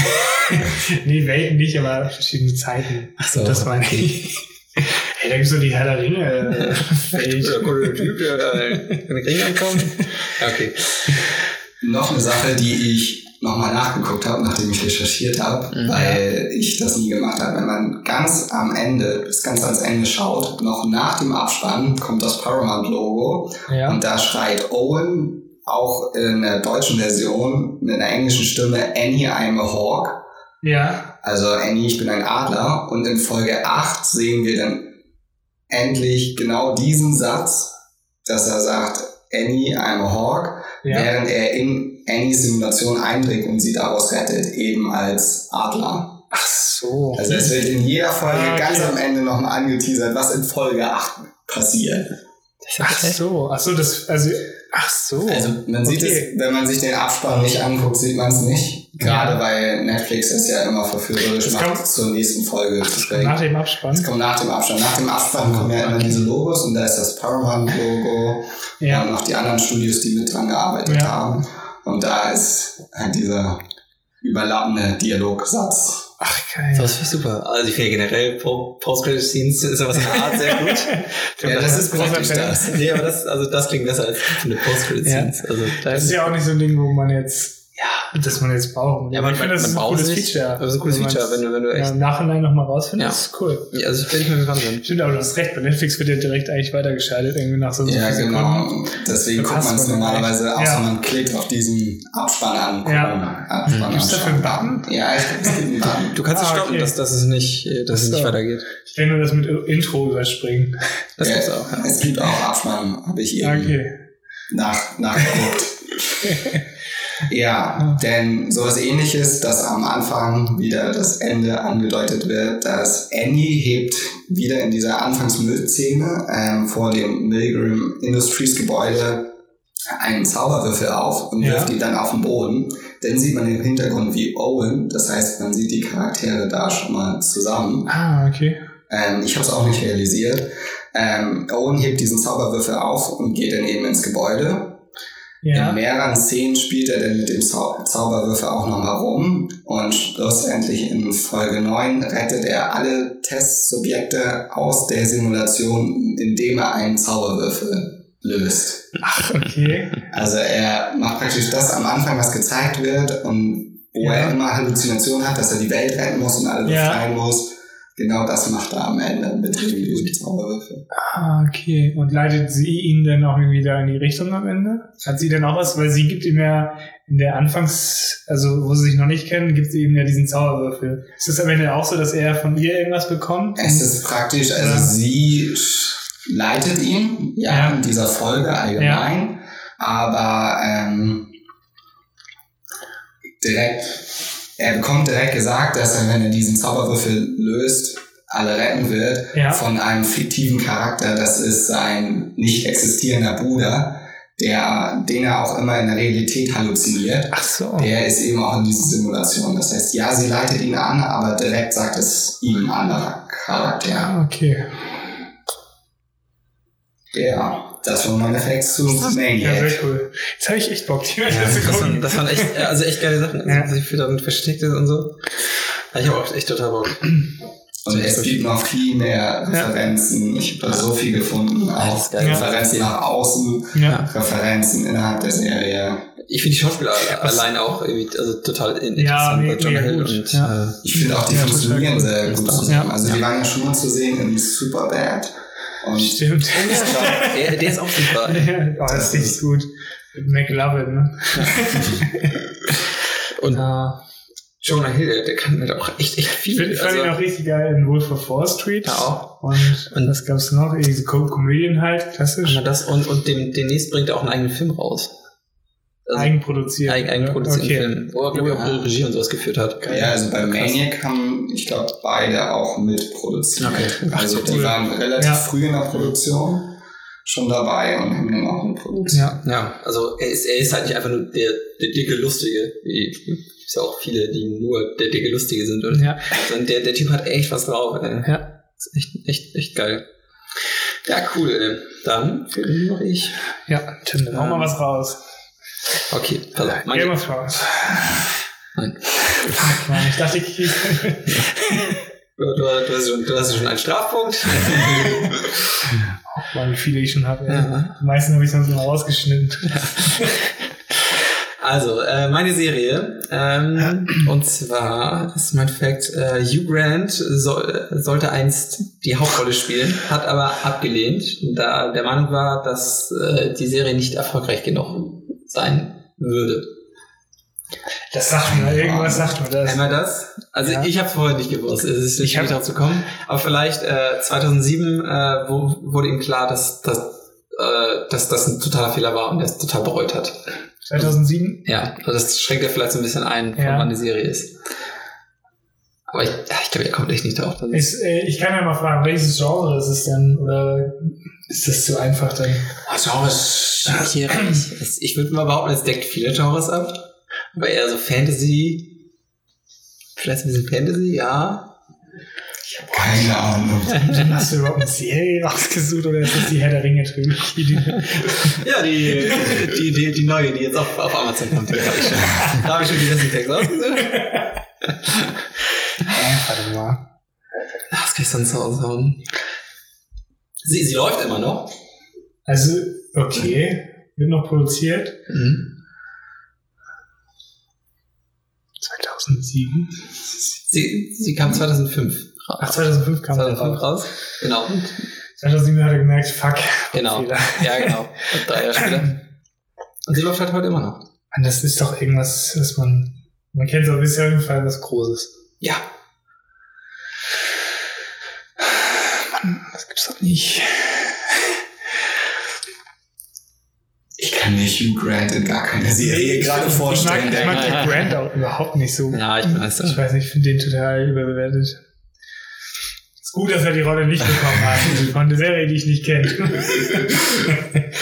S2: Nee, Welten nicht, aber verschiedene Zeiten.
S1: Ach so,
S2: Das meine ich. Hey, da gibt's so die Herr der Ringe äh,
S1: coole Typ, der in den Ring ankommt. Okay.
S3: noch eine Sache, die ich nochmal nachgeguckt habe, nachdem ich recherchiert habe,
S1: Mhm.
S3: weil ich das nie gemacht habe. Wenn man ganz am Ende, bis ganz ans Ende schaut, noch nach dem Abspann kommt das Paramount-Logo
S2: Ja.
S3: Und da schreit Owen auch in der deutschen Version mit einer englischen Stimme Annie, I'm a Hawk.
S2: Ja.
S3: Also Annie, ich bin ein Adler. Und in Folge 8 sehen wir dann endlich genau diesen Satz, dass er sagt, Annie, I'm a Hawk,
S2: Ja.
S3: während er in Annies Simulation eindringt und sie daraus rettet, eben als Adler.
S2: Ach so.
S3: Also es wird in jeder Folge
S2: Ah, okay.
S3: ganz am Ende nochmal angeteasert, was in Folge 8 passiert.
S2: Ach so. Ach so, das, also, ach so.
S3: Also man sieht
S2: Okay.
S3: es, wenn man sich den Abspann nicht anguckt, sieht man es nicht. Gerade
S2: Ja.
S3: weil Netflix es ja immer verführerisch
S2: Das
S3: macht,
S2: kommt-
S3: zur nächsten Folge zu
S2: nach
S3: springen.
S2: dem
S3: Das
S2: Abspann.
S3: kommt nach dem Abspann. Nach dem Abspann kommen ja immer
S2: Okay.
S3: diese Logos und da ist das Paramount-Logo und
S2: Ja.
S3: noch die anderen Studios, die mit dran gearbeitet
S2: Ja.
S3: haben. Und da ist halt dieser überlappende Dialogsatz.
S2: Ach, geil.
S1: Das finde ich super. Also ich finde generell Po- Post-Credit-Scenes ist sowas in der Art sehr gut.
S3: Ja, das ist praktisch das.
S1: nee, aber das, also das klingt besser als eine Post-Credit-Scenes. Also da
S2: Das ist ja auch nicht so ein Ding, wo man jetzt,
S1: ja,
S2: das man jetzt braucht.
S1: Ja, man-
S2: ich finde, das
S1: man
S2: ist ein cooles
S1: es
S2: Feature.
S1: es ist ein cooles Feature, wenn du- wenn du
S2: ja,
S1: echt-
S2: im Nachhinein nochmal rausfindest,
S1: Ja.
S2: das ist cool.
S1: Ja, also ich bin nicht mehr gespannt sein.
S2: Stimmt, aber du hast recht, bei Netflix wird ja direkt eigentlich weitergeschaltet, irgendwie nach so
S3: Ja,
S2: vielen
S3: genau.
S2: Sekunden.
S3: Deswegen guckt man es normalerweise, außer
S2: Ja.
S3: man klickt auf diesen Abspann an.
S2: Ja.
S3: Abspann
S2: Gibt's dafür einen Button?
S3: Ja, es gibt einen Button.
S1: Du kannst es
S2: Ah,
S1: stoppen,
S2: okay.
S1: dass, dass es nicht, äh, dass es nicht
S2: so.
S1: weitergeht.
S2: Ich will nur das mit Intro überspringen.
S1: Das
S3: Ja,
S1: gibt's auch.
S3: Es gibt auch Abspann, habe ich eben
S2: Okay.
S3: nach, nachgeguckt. ja, denn sowas ähnliches, dass am Anfang wieder das Ende angedeutet wird, dass Annie hebt wieder in dieser Anfangsmüllszene ähm, vor dem Milgram Industries Gebäude einen Zauberwürfel auf und
S2: Ja.
S3: wirft ihn dann auf den Boden. Dann sieht man im Hintergrund wie Owen, das heißt, man sieht die Charaktere da schon mal zusammen.
S2: Ah, okay.
S3: Ähm, ich habe es auch nicht realisiert. Ähm, Owen hebt diesen Zauberwürfel auf und geht dann eben ins Gebäude.
S2: Ja.
S3: In mehreren Szenen spielt er dann mit dem Zau Zauberwürfel auch nochmal rum und schlussendlich in Folge 9 rettet er alle Testsubjekte aus der Simulation, indem er einen Zauberwürfel löst.
S2: Ach, okay.
S3: Also er macht praktisch das am Anfang, was gezeigt wird und wo
S2: Ja.
S3: er immer Halluzinationen hat, dass er die Welt retten muss und alle
S2: Ja.
S3: befreien muss, genau das macht er am Ende mit dem Zauberwürfel.
S2: Ah, okay. Und leitet sie ihn dann auch irgendwie da in die Richtung am Ende? Hat sie denn auch was? Weil sie gibt ihm ja in der Anfangs, also wo sie sich noch nicht kennen, gibt sie ihm ja diesen Zauberwürfel. Ist es am Ende auch so, dass er von ihr irgendwas bekommt?
S3: Es ist praktisch, also
S2: Ja.
S3: sie leitet ihn ja,
S2: Ja.
S3: in dieser Folge allgemein, aber ähm, direkt, er bekommt direkt gesagt, dass er, wenn er diesen Zauberwürfel löst, alle retten wird
S2: Ja.
S3: von einem fiktiven Charakter. Das ist sein nicht existierender Bruder, der, den er auch immer in der Realität halluziniert.
S2: Ach so.
S3: Der ist eben auch in dieser Simulation. Das heißt, ja, sie leitet ihn an, aber direkt sagt es ihm ein anderer Charakter.
S2: Ah, okay.
S3: Ja, das war mein Effekt zu
S2: Ja,
S3: Maniac.
S2: sehr cool. Jetzt habe ich echt Bock, die
S1: Ja,
S2: zu
S1: das, waren, das waren echt, äh, also echt geile Sachen.
S2: Ja.
S1: Also, wie viel damit versteckt ist und so. Ja, Ich habe auch echt total Bock.
S3: Und es gibt noch viel mehr Referenzen. Ich habe da so viel gefunden. Auch
S1: geil.
S3: Referenzen nach außen,
S2: Ja.
S3: Referenzen innerhalb der Serie.
S1: Ich finde die Schauspieler allein auch irgendwie also total in-
S2: Ja,
S1: interessant bei John Hill und
S2: Ja.
S1: äh,
S3: Ich finde auch, die
S2: Ja,
S3: funktionieren sehr gut
S1: Ja.
S3: zusammen. Also die
S1: Ja.
S3: waren ja schon mal zu sehen in Superbad. Und
S2: Stimmt.
S1: der, der ist auch super.
S2: oh, das ist richtig gut. Mit McLovin, ne?
S1: Und
S2: Ja.
S1: Jonah Hill, der, kann halt auch echt, echt
S2: Ich
S1: viel.
S2: find, fand ihn auch richtig geil in Wolf of Wall Street.
S1: Ja, auch.
S2: Und,
S1: Und-
S2: was gab's noch? Diese Co Comedian halt, klassisch.
S1: und, das, und, und dem, demnächst bringt er auch einen eigenen Film raus. Also,
S2: Eigenproduziert.
S1: eigen, eigenproduzierten
S2: okay.
S1: Film, wo er, glaube ich, auch
S3: Ja.
S1: Regie und sowas geführt hat.
S3: ja, also bei. Maniac haben, ich glaube, beide auch mitproduziert.
S1: Okay.
S3: Also die
S2: cool.
S3: waren relativ
S2: Ja.
S3: früh in der Produktion schon dabei und haben dann auch mitproduziert.
S2: Ja.
S1: Ja, also er ist, er ist halt nicht einfach nur der, der dicke Lustige, wie es ja auch viele, die nur der dicke Lustige sind, oder?
S2: Ja.
S1: Sondern der, der Typ hat echt was drauf, ey.
S2: Ja.
S1: ist echt, echt, echt geil. Ja, cool, ey. Dann noch ich.
S2: Ja, Tim, dann hau mal was raus.
S1: Okay, pass auf.
S2: Game of Thrones.
S1: Nein.
S2: Fuck, Mann, ich dachte, ich
S1: du, du, du, hast schon, du hast schon einen Strafpunkt.
S2: auch wie viele ich schon habe.
S1: Ja.
S2: Die meisten habe ich sonst mal rausgeschnitten.
S1: Also, äh, meine Serie. Ähm, und zwar ist mein Fact, äh, Hugh Grant soll, sollte einst die Hauptrolle spielen, hat aber abgelehnt, da der Meinung war, dass äh, die Serie nicht erfolgreich genug sein würde.
S2: Das sagt mir, irgendwas sagt mir das.
S1: Einmal das? Also
S2: Ja.
S1: ich habe vorher nicht gewusst, es ist
S2: Ich
S1: nicht darauf zu kommen, aber vielleicht äh, 2007 äh, wurde ihm klar, dass, dass, äh, dass das ein totaler Fehler war und er es total bereut hat.
S2: 2007?
S1: Ja, also das schränkt ja vielleicht so ein bisschen ein,
S2: Ja.
S1: wann die Serie ist. Aber ich, ich glaube, er kommt echt nicht drauf. Ist,
S2: äh, ich kann ja mal fragen, welches Genre ist es denn? Oder ist das zu einfach dann?
S1: oh, Genres schwierig. Ich würde mal behaupten, es deckt viele Genres ab. Aber eher so Fantasy. Vielleicht ein bisschen Fantasy, ja.
S3: Keine Ahnung.
S2: Hast du überhaupt eine Serie rausgesucht oder ist das die Herr der Ringe Trilogie?
S1: Ja, die, die, die, die neue, die jetzt auf, auf Amazon kommt, habe ich. Da habe ich schon die besten Texte ausgesucht.
S2: warte mal.
S1: Was kann ich sonst noch raushauen? Sie, sie läuft immer noch.
S2: Also, okay. Wird noch produziert.
S1: Mhm.
S2: 2007.
S1: Sie, sie kam 2005
S2: Ach, 2005 kam der
S1: 2005
S2: raus.
S1: raus. Genau. Und
S2: 2007 hat er gemerkt, fuck.
S1: Genau. Ja, genau. Und drei Jahre später. Und sie läuft halt heute immer noch.
S2: Und das ist doch irgendwas, was man, man kennt so, ist ja auf jeden Fall was Großes.
S1: Ja.
S2: Mann, das gibt's doch nicht.
S3: Ich kann mir Hugh Grant in gar keiner Serie gerade
S2: Ich
S3: vorstellen.
S2: mag, ich mag
S1: Ja.
S2: den Grant auch überhaupt nicht so.
S1: Ja, ich weiß.
S2: Ich weiß nicht, ich finde den total überbewertet. Ist gut, dass er die Rolle nicht bekommen hat. Von der Serie, die ich nicht kenne.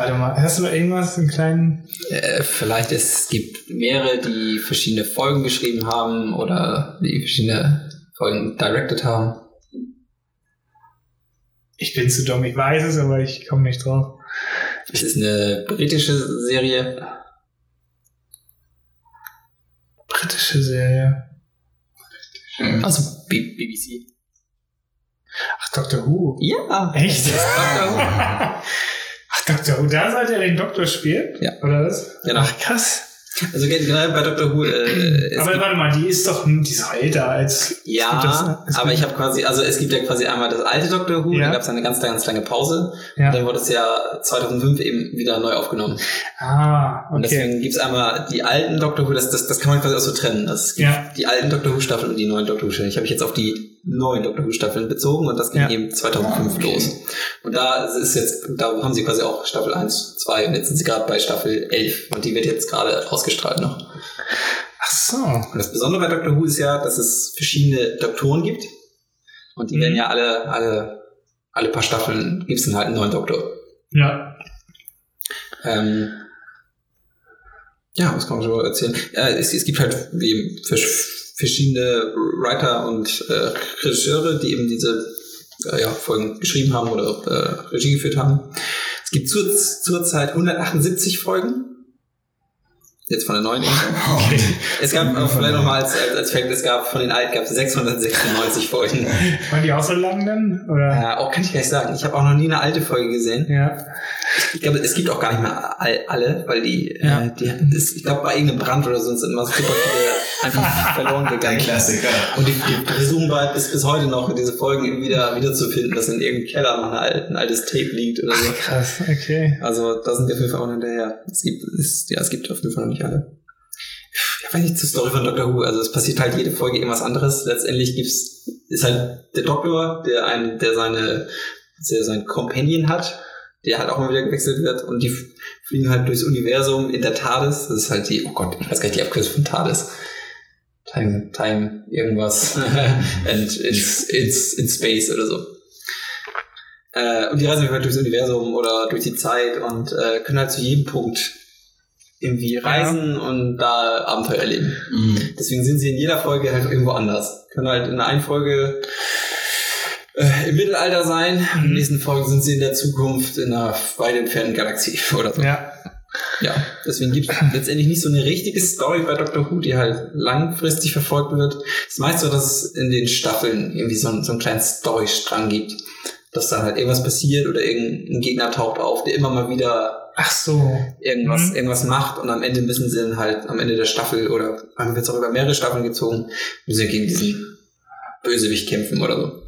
S2: Warte mal, hast du irgendwas, einen kleinen.
S1: Äh, vielleicht es gibt mehrere, die verschiedene Folgen geschrieben haben oder die verschiedene Folgen directed haben.
S2: Ich bin zu dumm, ich weiß es, aber ich komme nicht drauf.
S1: Es ist eine britische Serie.
S2: Britische Serie.
S1: Also B BBC.
S2: Ach, Doctor Who.
S1: Ja.
S2: Echt?
S1: Doctor Who.
S2: Doctor Who, da sollte er den Doktor spielen?
S1: Ja.
S2: Oder was?
S1: Genau.
S2: Ach, krass.
S1: Also generell bei Dr. Who. Äh,
S2: Aber warte mal, die ist doch, die ist älter als.
S1: ja,
S2: das-
S1: aber ich habe quasi, also es gibt ja quasi einmal das alte Dr. Who,
S2: Ja.
S1: da gab es eine ganz, ganz lange Pause.
S2: Ja.
S1: Dann wurde es ja 2005 eben wieder neu aufgenommen.
S2: Ah,
S1: Und
S2: okay.
S1: deswegen gibt's einmal die alten Doctor Who, das, das, das kann man quasi auch so trennen. Es gibt
S2: Ja.
S1: die alten Doctor Who Staffeln und die neuen Doctor Who Staffeln. Ich habe mich jetzt auf die neuen Doctor Who Staffeln bezogen und das ging
S2: Ja.
S1: eben 2005
S3: Ah, okay.
S1: los. Und da ist jetzt, da haben sie quasi auch Staffel 1, 2 und jetzt sind sie gerade bei Staffel 11 und die wird jetzt gerade ausgestrahlt noch.
S2: Ach so.
S1: Und das Besondere bei Doctor Who ist ja, dass es verschiedene Doktoren gibt und die
S2: Mhm.
S1: werden ja alle, alle, alle paar Staffeln gibt's dann halt einen neuen Doktor.
S2: Ja.
S1: Ähm, ja, was kann man so erzählen? Ja, es, es gibt halt wie eben vers- verschiedene Writer und äh, Regisseure, die eben diese äh, ja, Folgen geschrieben haben oder äh, Regie geführt haben. Es gibt zur, zurzeit 178 Folgen. Jetzt von der neuen Info. Es gab auch vielleicht nochmal als, als, als Fact, es gab von den alten gab es 696 Folgen.
S2: Waren die auch so lang dann? Oder?
S1: Äh, auch kann ich gar nicht sagen. Ich habe auch noch nie eine alte Folge gesehen.
S2: Ja.
S1: Ich glaube, es gibt auch gar nicht mehr all, alle, weil die,
S2: Ja.
S1: äh, die ist, ich glaube, bei irgendeinem Brand oder so sind immer super viele einfach verloren
S3: Ein
S1: gegangen.
S3: Klassiker.
S1: Und die, die versuchen bald bis, bis heute noch diese Folgen eben wieder, wieder zu finden, dass in irgendeinem Keller noch ein, alt- ein altes Tape liegt oder so.
S2: Krass, okay.
S1: Also da sind wir auf jeden Fall auch noch hinterher. Es gibt, es, ja, es gibt auf jeden Fall noch nicht alle. Ja, weiß nicht zur Story von Doctor Who. Also es passiert halt jede Folge irgendwas anderes. Letztendlich gibt's, ist halt der Doktor, der einen, der seine, der sein Companion hat, der halt auch mal wieder gewechselt wird und die fliegen halt durchs Universum in der TARDIS. Das ist halt die, oh Gott, ich weiß gar nicht die Abkürzung von TARDIS. Time, Time, irgendwas. And it's, it's in space oder so. Äh, und die reisen halt durchs Universum oder durch die Zeit und äh, können halt zu jedem Punkt irgendwie reisen und da Abenteuer erleben.
S3: Mhm.
S1: Deswegen sind sie in jeder Folge halt irgendwo anders. Können halt in der einen Folge äh, im Mittelalter sein, in der nächsten Folge sind sie in der Zukunft in einer weit entfernten Galaxie oder so.
S2: Ja.
S1: Ja, deswegen gibt es letztendlich nicht so eine richtige Story bei Doctor Who, die halt langfristig verfolgt wird. Es ist meist so, dass es in den Staffeln irgendwie so, einen- so einen kleinen Storystrang gibt. Dass dann halt irgendwas passiert oder irgendein Gegner taucht auf, der immer mal wieder
S2: Ach so.
S1: irgendwas,
S2: Mhm.
S1: irgendwas macht und am Ende müssen sie dann halt am Ende der Staffel oder haben wir jetzt auch über mehrere Staffeln gezogen, müssen sie gegen diesen Bösewicht kämpfen oder so.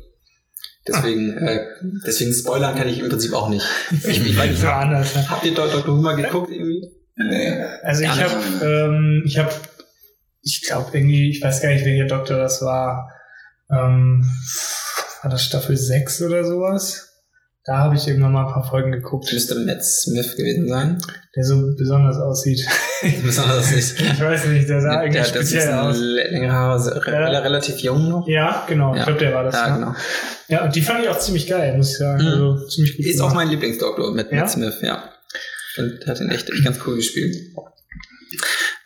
S1: Deswegen, äh, deswegen spoilern kann ich im Prinzip auch nicht. Ich, ich weiß nicht.
S2: Ja.
S1: habt ihr Dr. Who mal geguckt irgendwie?
S3: Nee.
S2: Also ich habe, ähm, ich habe, ich glaube irgendwie, ich weiß gar nicht, welcher Doktor das war. Ähm, war das Staffel 6 oder sowas? Da habe ich irgendwann mal ein paar Folgen geguckt,
S1: Müsste Matt Smith gewesen sein.
S2: der so besonders aussieht.
S1: Besonders nicht.
S2: Ich weiß nicht, der sah
S1: Der
S2: irgendwie
S1: hat das
S2: speziell aus.
S1: lä- längere Haare,
S2: Ja.
S1: relativ jung noch.
S2: Ja, genau.
S1: Ja.
S2: Ich glaube, der war das.
S1: Ja,
S2: Ja,
S1: genau.
S2: ja, und die fand ich auch ziemlich geil, muss ich sagen.
S1: Mhm.
S2: Also ziemlich gut.
S1: Ist auch
S2: gemacht.
S1: mein Lieblingsdoktor mit? Matt Smith, ja. Find, der hat ihn echt, echt ganz cool gespielt.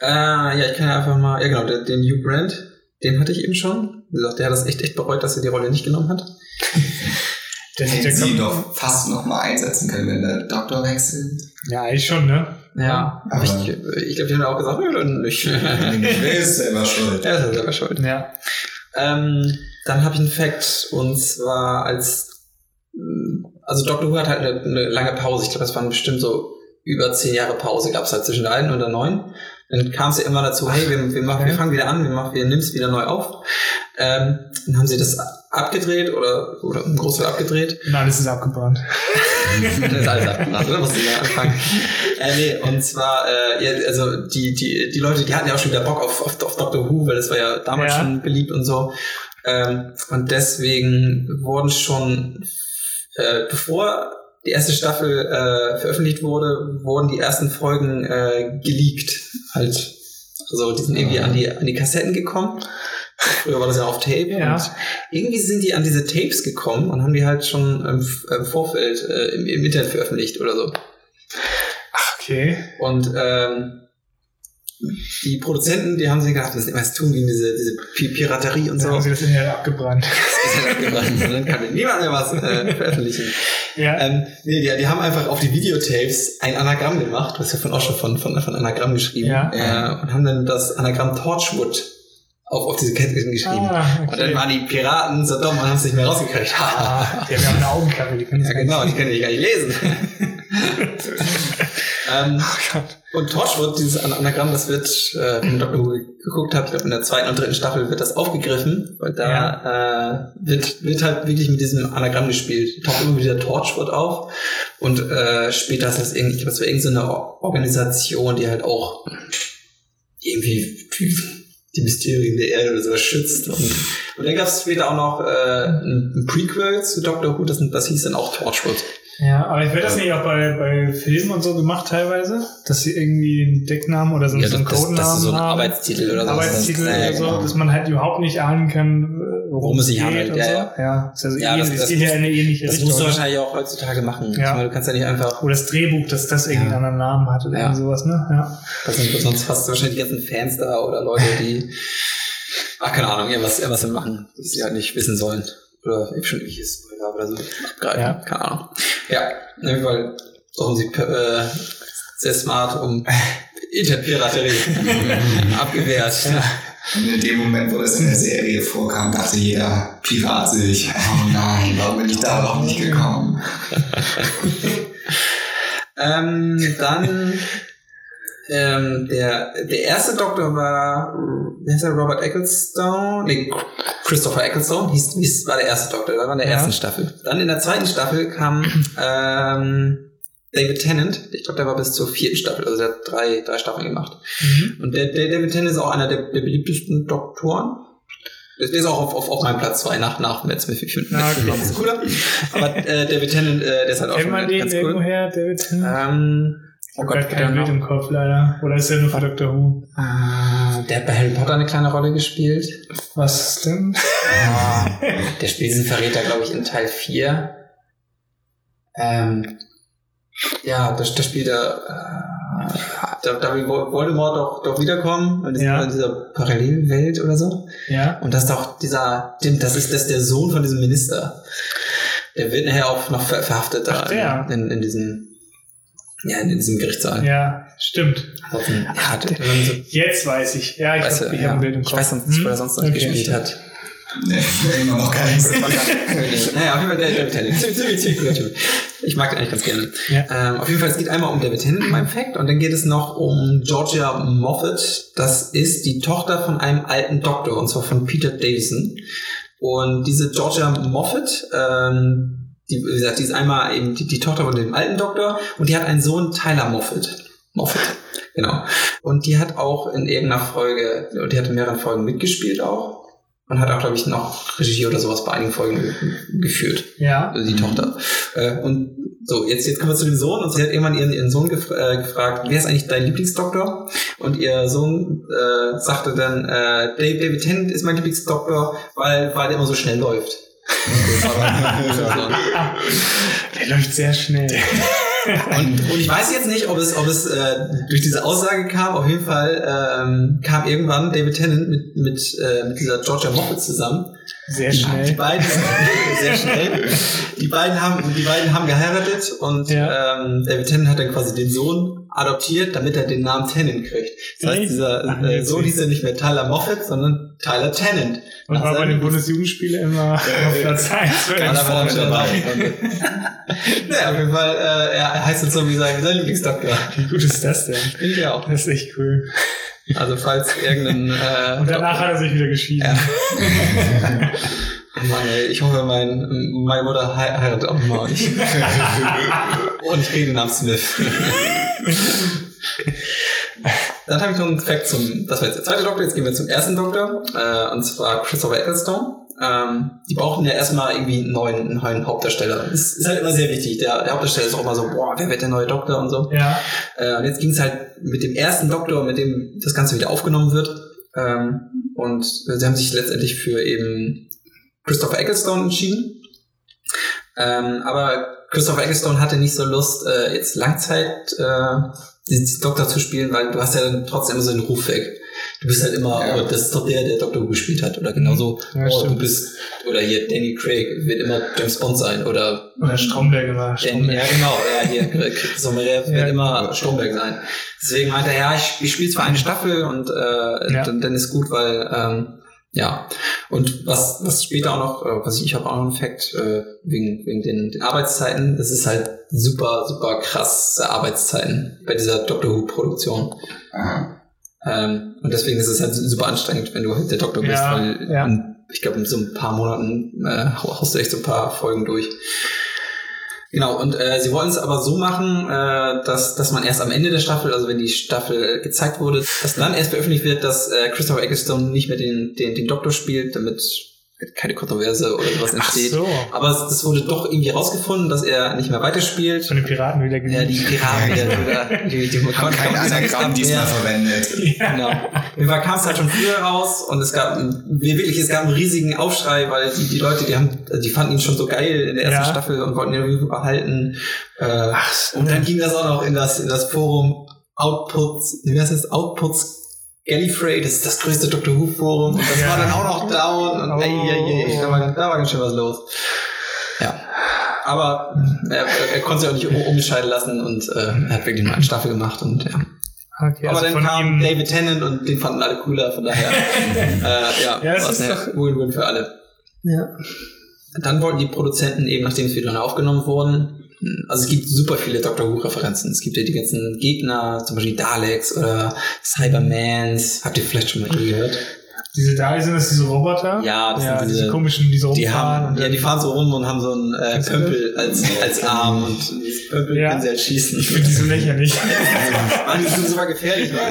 S1: Äh, ja, ich kann ja einfach mal, ja genau, den, den Hugh Grant, den hatte ich eben schon. Wie gesagt, der hat das echt, echt bereut, dass er die Rolle nicht genommen hat.
S2: der, der,
S3: Hätten sie doch fast noch mal einsetzen können, wenn der Doktor wechselt.
S2: Ja, eigentlich schon, ne?
S1: Ja, aber ich, ich glaube, die haben auch gesagt, nö, dann nicht.
S3: Wer ist selber schuld?
S1: er ist ja selber schuld.
S2: Ja.
S1: Ähm, dann habe ich einen Fact und zwar als mh, also Doctor Who hat halt eine, eine lange Pause. Ich glaube, das waren bestimmt so über zehn Jahre Pause gab es halt zwischen der alten und der neuen. Dann kam es ja immer dazu, hey, wir, wir, machen, wir fangen wieder an, wir, machen, wir nehmen es wieder neu auf. Ähm, dann haben sie das abgedreht oder, oder im Großteil abgedreht.
S2: Und alles ist abgebrannt.
S1: Das ist alles abgebrannt, oder? Was sie da anfangen. Äh, nee, und zwar, äh, ja, also die, die, die Leute, die hatten ja auch schon wieder Bock auf, auf, auf Doctor Who, weil das war ja damals
S2: Ja.
S1: schon beliebt und so. Ähm, und deswegen wurden schon, äh, bevor die erste Staffel äh, veröffentlicht wurde, wurden die ersten Folgen äh, geleakt. Halt. Also die sind irgendwie an die, an die Kassetten gekommen. Früher war das ja auf Tape.
S2: Ja.
S1: Irgendwie sind die an diese Tapes gekommen und haben die halt schon im, F- im Vorfeld äh, im, im Internet veröffentlicht oder so.
S2: Okay.
S1: Und ähm, die Produzenten, die haben sich gedacht, wir müssen irgendwas tun gegen diese, diese Pi- Piraterie und so.
S2: haben sie das Internet abgebrannt.
S1: Das ist abgebrannt. Und dann kann niemand mehr was äh, veröffentlichen.
S2: Ja.
S1: Ähm, nee, die, die haben einfach auf die Videotapes ein Anagramm gemacht, was ja von schon von, von, von Anagramm geschrieben.
S2: Ja.
S1: Äh, und haben dann das Anagramm Torchwood auf, auf diese Ketten geschrieben.
S2: Ah,
S1: Und dann
S2: okay.
S1: waren die Piraten so dumm und haben es nicht mehr rausgekriegt.
S2: Ah, die haben ja auch eine Augenklappe, die können
S1: Ja, genau, die können ich gar nicht lesen. Ähm,
S2: Oh
S1: und Torchwood, dieses An- Anagramm, das wird, äh, wenn man Dr. Who geguckt glaub, in der zweiten und dritten Staffel wird das aufgegriffen, weil da äh, wird, wird halt wirklich mit diesem Anagramm gespielt. Taucht immer wieder Torchwood auf und äh, später ist das irgendwie, ich glaube, das war irgendeine so eine Organisation, die halt auch irgendwie die Mysterien der Erde oder sowas schützt. Und, und dann gab es später auch noch äh, ein Prequel zu Doctor Who, das, das hieß dann auch Torchwood.
S2: Ja, aber wird das nicht auch bei, bei Filmen und so gemacht teilweise? Dass sie irgendwie einen Decknamen oder so, so einen Codenamen
S1: das ist so ein
S2: haben?
S1: Arbeitstitel oder so.
S2: Arbeitstitel
S1: Ja,
S2: oder
S1: ja,
S2: so,
S1: genau.
S2: dass man halt überhaupt nicht ahnen kann, äh,
S1: Worum es sich handelt, ja,
S2: so.
S1: ja.
S2: ja. Ist also
S1: Ja,
S2: ähnlich,
S1: das-
S2: das,
S1: das
S2: geht ja in eine ähnliche
S1: Das
S2: Richtung.
S1: musst du wahrscheinlich auch heutzutage machen.
S2: Ja.
S1: Ich meine, du kannst ja nicht einfach,
S2: Oder das Drehbuch, dass das irgendwie
S1: Ja.
S2: einen anderen Namen hat oder
S1: Ja.
S2: sowas, ne? Ja.
S1: das sind, sonst hast du wahrscheinlich die ganzen Fans da oder Leute, die, ach, keine Ahnung, irgendwas, irgendwas machen, das sie halt nicht wissen sollen. Oder eben schon irgendwelches Spoiler oder so abgreifen.
S2: Ja.
S1: Keine Ahnung. Ja, auf jeden Fall suchen sie äh, sehr smart um Internetpiraterie abgewehrt.
S3: Und in dem Moment, wo das in der Serie vorkam, dachte jeder Pirat sich, oh nein, warum bin ich darauf nicht gekommen?
S1: Ähm, dann ähm, der, der erste Doktor war, wie heißt er, Robert Ecclestone? Nee, Christopher Ecclestone hieß, hieß, war der erste Doktor, der war in der
S2: Ja.
S1: ersten Staffel. Dann in der zweiten Staffel kam ähm, David Tennant, ich glaube, der war bis zur vierten Staffel, also der hat drei, drei Staffeln gemacht.
S2: Mhm.
S1: Und der, der David Tennant ist auch einer der, der beliebtesten Doktoren. Der ist auch auf, auf, auf meinem Platz zwei nach, nach Matt Smith. Ich finde Matt Smith ist cooler. Aber äh, David Tennant, äh, der ist halt auch
S2: Kennt
S1: schon
S2: man den
S1: ganz cool.
S2: her, David Tennant?
S1: Ähm,
S2: Ich hab grad kein Bild im Kopf, leider. Oder ist der nur für Doctor Who?
S1: Ah, der hat bei Harry Potter eine kleine Rolle gespielt.
S2: Was denn?
S1: Ah, der spielt diesen Verräter, glaube ich, in Teil 4. Ähm, ja, da, da spielt er. Äh, da, da will Voldemort doch, doch wiederkommen in dieser,
S2: Ja.
S1: in dieser Parallelwelt oder so.
S2: Ja.
S1: Und das ist doch dieser, das ist, das ist der Sohn von diesem Minister. Der wird nachher auch noch ver verhaftet da
S2: Ach, der.
S1: in, in, in diesem, ja, in diesem Gerichtssaal.
S2: Ja, stimmt.
S1: Ansonsten, ja, so
S2: Jetzt weiß ich. Ja, ich
S1: Weißt
S2: habe ich hab
S1: ja.
S2: ein Bild im
S1: Ich
S2: Kopf.
S1: weiß sonst nicht, wo er sonst noch
S2: Okay.
S1: gespielt hat.
S3: Nee, immer noch keins.
S1: naja, auf jeden Fall der David Tennant. Ziemlich, ziemlich, ziemlich cooler Typ. Ich mag den eigentlich ganz gerne.
S2: Ja.
S1: Ähm, auf jeden Fall, es geht einmal um David Tennant in meinem Fact und dann geht es noch um Georgia Moffat. Das ist die Tochter von einem alten Doktor und zwar von Peter Davison. Und diese Georgia Moffat, ähm, die, wie gesagt, die ist einmal eben die, die Tochter von dem alten Doktor und die hat einen Sohn, Tyler Moffat. Moffat, genau. Und die hat auch in irgendeiner Folge, die hat in mehreren Folgen mitgespielt auch. Und hat auch, glaube ich, noch Regie oder sowas bei einigen Folgen ge- geführt.
S2: Ja.
S1: Also die Tochter. Äh, und so, jetzt, jetzt kommen wir zu dem Sohn und sie hat irgendwann ihren, ihren Sohn gef äh, gefragt, wer ist eigentlich dein Lieblingsdoktor? Und ihr Sohn äh, sagte dann, äh, David, Tennant ist mein Lieblingsdoktor, weil, weil der immer so schnell läuft.
S2: Der läuft sehr schnell.
S1: Und, und ich weiß jetzt nicht, ob es, ob es äh, durch diese Aussage kam. Auf jeden Fall ähm, kam irgendwann David Tennant mit, mit, äh, mit dieser Georgia Moffat zusammen.
S2: Sehr
S1: Die
S2: schnell.
S1: beiden sehr schnell. Die beiden haben, die beiden haben geheiratet und
S2: Ja.
S1: ähm, David Tennant hat dann quasi den Sohn adoptiert, damit er den Namen Tennant kriegt. Das heißt, dieser äh. Sohn hieß ja nicht mehr Tyler Moffat, sondern Tyler Tennant.
S2: Und war bei den Bundesjugendspielen immer auf Platz 1.
S1: Ganz vorne dabei. naja, auf jeden Fall, äh, er heißt jetzt so wie sein, sein Lieblingsdoktor.
S2: Wie gut ist das denn?
S1: Finde ich auch.
S2: Das ist echt cool.
S1: Also falls irgendein... Äh,
S2: Und danach hat er sich wieder geschieden.
S1: Ja. Mann, ey, ich hoffe, mein, meine Mutter hei- heiratet auch mal. Und ich, und ich kriege den Namen Smith. Dann habe ich noch einen Fact zum, das war jetzt der zweite Doktor, jetzt gehen wir zum ersten Doktor, äh, und zwar Christopher Ecclestone. Ähm, die brauchen ja erstmal irgendwie einen neuen, einen neuen Hauptdarsteller. Das ist halt immer sehr wichtig. Der, der Hauptdarsteller ist auch immer so, boah, wer wird der neue Doktor und so.
S2: Ja.
S1: Äh, und jetzt ging es halt mit dem ersten Doktor, mit dem das Ganze wieder aufgenommen wird. Ähm, und sie haben sich letztendlich für eben Christopher Ecclestone entschieden. Ähm, aber Christopher Ecclestone hatte nicht so Lust, äh, jetzt Langzeit äh, Doktor zu spielen, weil du hast ja dann trotzdem immer so den Ruf weg. Du bist halt immer,
S3: Ja.
S1: oh, das ist doch der, der Doktor gespielt hat. Oder genauso,
S2: Ja,
S1: oh, du bist, oder hier Danny Craig wird immer James Bond sein. Oder
S2: Oder Stromberg immer. Stromberg.
S1: ja, genau, ja, hier, Sommerer wird
S2: Ja.
S1: immer Stromberg sein. Deswegen meinte er, ja, ich, ich spiele zwar eine Staffel und äh, dann, dann ist gut, weil ähm, ja, und was, was später auch noch, äh, was ich, ich habe auch noch einen Fact, äh, wegen, wegen den, den Arbeitszeiten, das ist halt super, super krasse Arbeitszeiten bei dieser Doctor Who-Produktion. Ähm, und deswegen ist es halt super anstrengend, wenn du halt der Doktor bist,
S2: Ja,
S1: weil
S2: ja.
S1: in, ich glaube, in so ein paar Monaten äh, haust du echt so ein paar Folgen durch. Genau, und äh, sie wollen es aber so machen, äh, dass, dass man erst am Ende der Staffel, also wenn die Staffel gezeigt wurde, dass dann erst veröffentlicht wird, dass äh, Christopher Ecclestone nicht mehr den, den, den Doktor spielt, damit keine Kontroverse oder sowas
S2: Ach
S1: entsteht.
S2: so.
S1: Aber es, wurde doch irgendwie rausgefunden, dass er nicht mehr weiterspielt.
S2: Von den Piraten wieder
S1: Ja, die Piraten, die, die, die, die
S3: Haben kein Anagramm diesmal verwendet.
S1: Genau. Auf jeden Fall kam es halt schon früher raus und es gab einen, wirklich, es gab einen riesigen Aufschrei, weil die, die Leute, die haben, die fanden ihn schon so geil in der ersten
S2: Ja.
S1: Staffel und wollten ihn irgendwie behalten. Äh, und dann ging das auch noch in das, in das Forum Outputs, wie heißt das? Outputs Gallifrey, das ist das größte Doctor Who Forum und das
S2: Ja.
S1: war dann auch noch down und
S2: Oh.
S1: ey, ey, ey, da, war, ganz- da war ganz schön was los. Ja. Aber er, er konnte sich auch nicht um- umscheiden lassen und äh, er hat wirklich nur eine Staffel gemacht und ja.
S2: Okay,
S1: Aber
S2: also
S1: dann kam. David Tennant und den fanden alle cooler, von daher äh, ja,
S2: Ja, es ist
S1: eine
S2: doch-
S1: Win-Win für alle.
S2: Ja.
S1: Dann wollten die Produzenten eben, nachdem es wieder neu aufgenommen wurden, also es gibt super viele Doctor Who-Referenzen. Es gibt ja die ganzen Gegner, zum Beispiel Daleks oder Cybermans. Habt ihr vielleicht schon mal gehört?
S2: Diese da sind das diese Roboter?
S1: Ja, das
S2: ja
S1: sind
S2: diese,
S1: diese,
S2: komischen, die so
S1: die haben, ja, die fahren so rum und haben so einen äh, Pömpel als, als Arm und dieses Pömpel
S2: Ja.
S1: können sie halt schießen.
S2: ich finde die so lächerlich.
S1: Mann, die sind super gefährlich, Leute.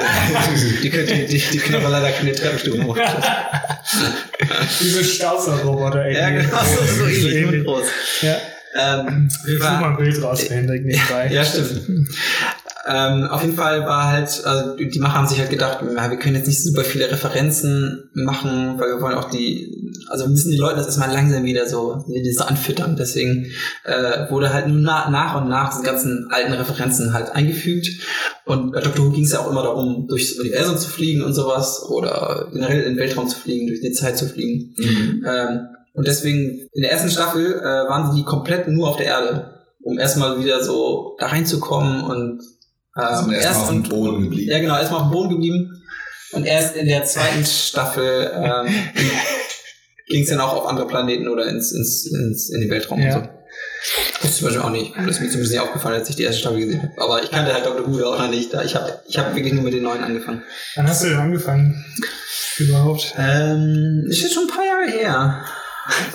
S1: Die können, die, die, die können aber leider keine Treppenstufen hoch.
S2: diese Staubsaugerroboter, ey.
S1: Ja, genau, so, so ähnlich, nur groß.
S2: Ja.
S1: Ähm,
S2: Ich suche mal ein Bild raus Hendrik nebenbei.
S1: ja, stimmt. Ähm, auf jeden Fall war halt, also die Macher haben sich halt gedacht, ja, wir können jetzt nicht super viele Referenzen machen, weil wir wollen auch die, also müssen die Leute das erstmal langsam wieder so, wieder so anfüttern. Deswegen äh, wurde halt nur na, nach und nach diese ganzen alten Referenzen halt eingefügt. Und bei Doctor Who ging es ja auch immer darum, durchs Universum zu fliegen und sowas oder generell in den Weltraum zu fliegen, durch die Zeit zu fliegen.
S3: Mhm.
S1: Ähm, und deswegen, in der ersten Staffel äh, waren die komplett nur auf der Erde, um erstmal wieder so da reinzukommen und äh,
S3: Sind erstmal auf dem Boden geblieben.
S1: ja genau, erstmal auf dem Boden geblieben. Und erst in der zweiten Staffel ähm, ging es dann auch auf andere Planeten oder ins, ins, ins in den Weltraum
S2: Ja.
S1: und so. Das ist zum Beispiel auch nicht. Das ist mir zumindest nicht aufgefallen, als ich die erste Staffel gesehen habe. Aber ich kannte halt Dr. Who auch noch nicht. Da Ich habe ich hab wirklich nur mit den neuen angefangen.
S2: Wann hast du denn angefangen? Überhaupt?
S1: Ähm, ist jetzt schon ein paar Jahre her.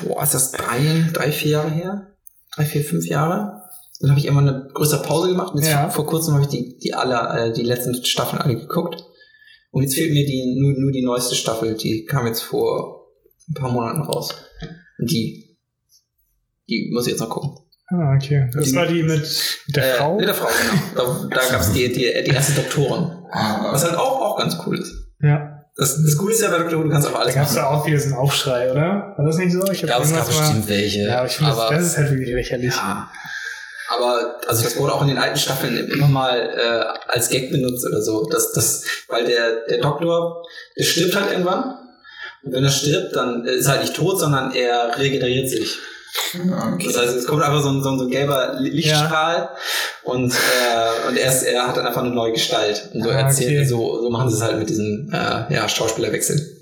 S1: Boah, ist das drei, drei, vier Jahre her? Drei, vier, fünf Jahre? Dann habe ich immer eine größere Pause gemacht. Und jetzt
S2: Ja.
S1: vor, kurzem habe ich die, die alle, äh, die letzten Staffeln alle geguckt. Und jetzt fehlt mir die, nur, nur die neueste Staffel. Die kam jetzt vor ein paar Monaten raus. Und die, die muss ich jetzt noch gucken.
S2: Ah, okay. Das
S1: Die-
S2: war die mit, mit der
S1: äh,
S2: Frau?
S1: Mit der Frau, genau. Da, da gab es die, die, die erste Doktorin.
S3: Ah,
S1: Was halt auch, auch ganz cool ist.
S2: Ja.
S1: Das, das Coole ist ja bei Dr. Who, du kannst auch
S2: Da
S1: alles
S2: gab es da auch wieder so einen Aufschrei, oder? War das nicht so? Ich
S1: Ich glaube, es gab
S2: mal-
S1: bestimmt welche.
S2: Ja, aber ich finde, das,
S1: aber-
S2: das ist halt wirklich lächerlich.
S1: Ja. Aber also das wurde auch in den alten Staffeln immer mal äh, als Gag benutzt oder so. Das, das, weil der, der Doktor, der stirbt halt irgendwann. Und wenn er stirbt, dann ist er halt nicht tot, sondern er regeneriert sich.
S3: Okay.
S1: Das heißt, es kommt einfach so ein, so ein, so ein gelber Li- Lichtstrahl und, äh, und er, ist, er hat dann einfach eine neue Gestalt. Und so
S2: Ah,
S1: erzählen,
S2: okay.
S1: so, so machen sie es halt mit diesem äh, ja, Schauspielerwechsel.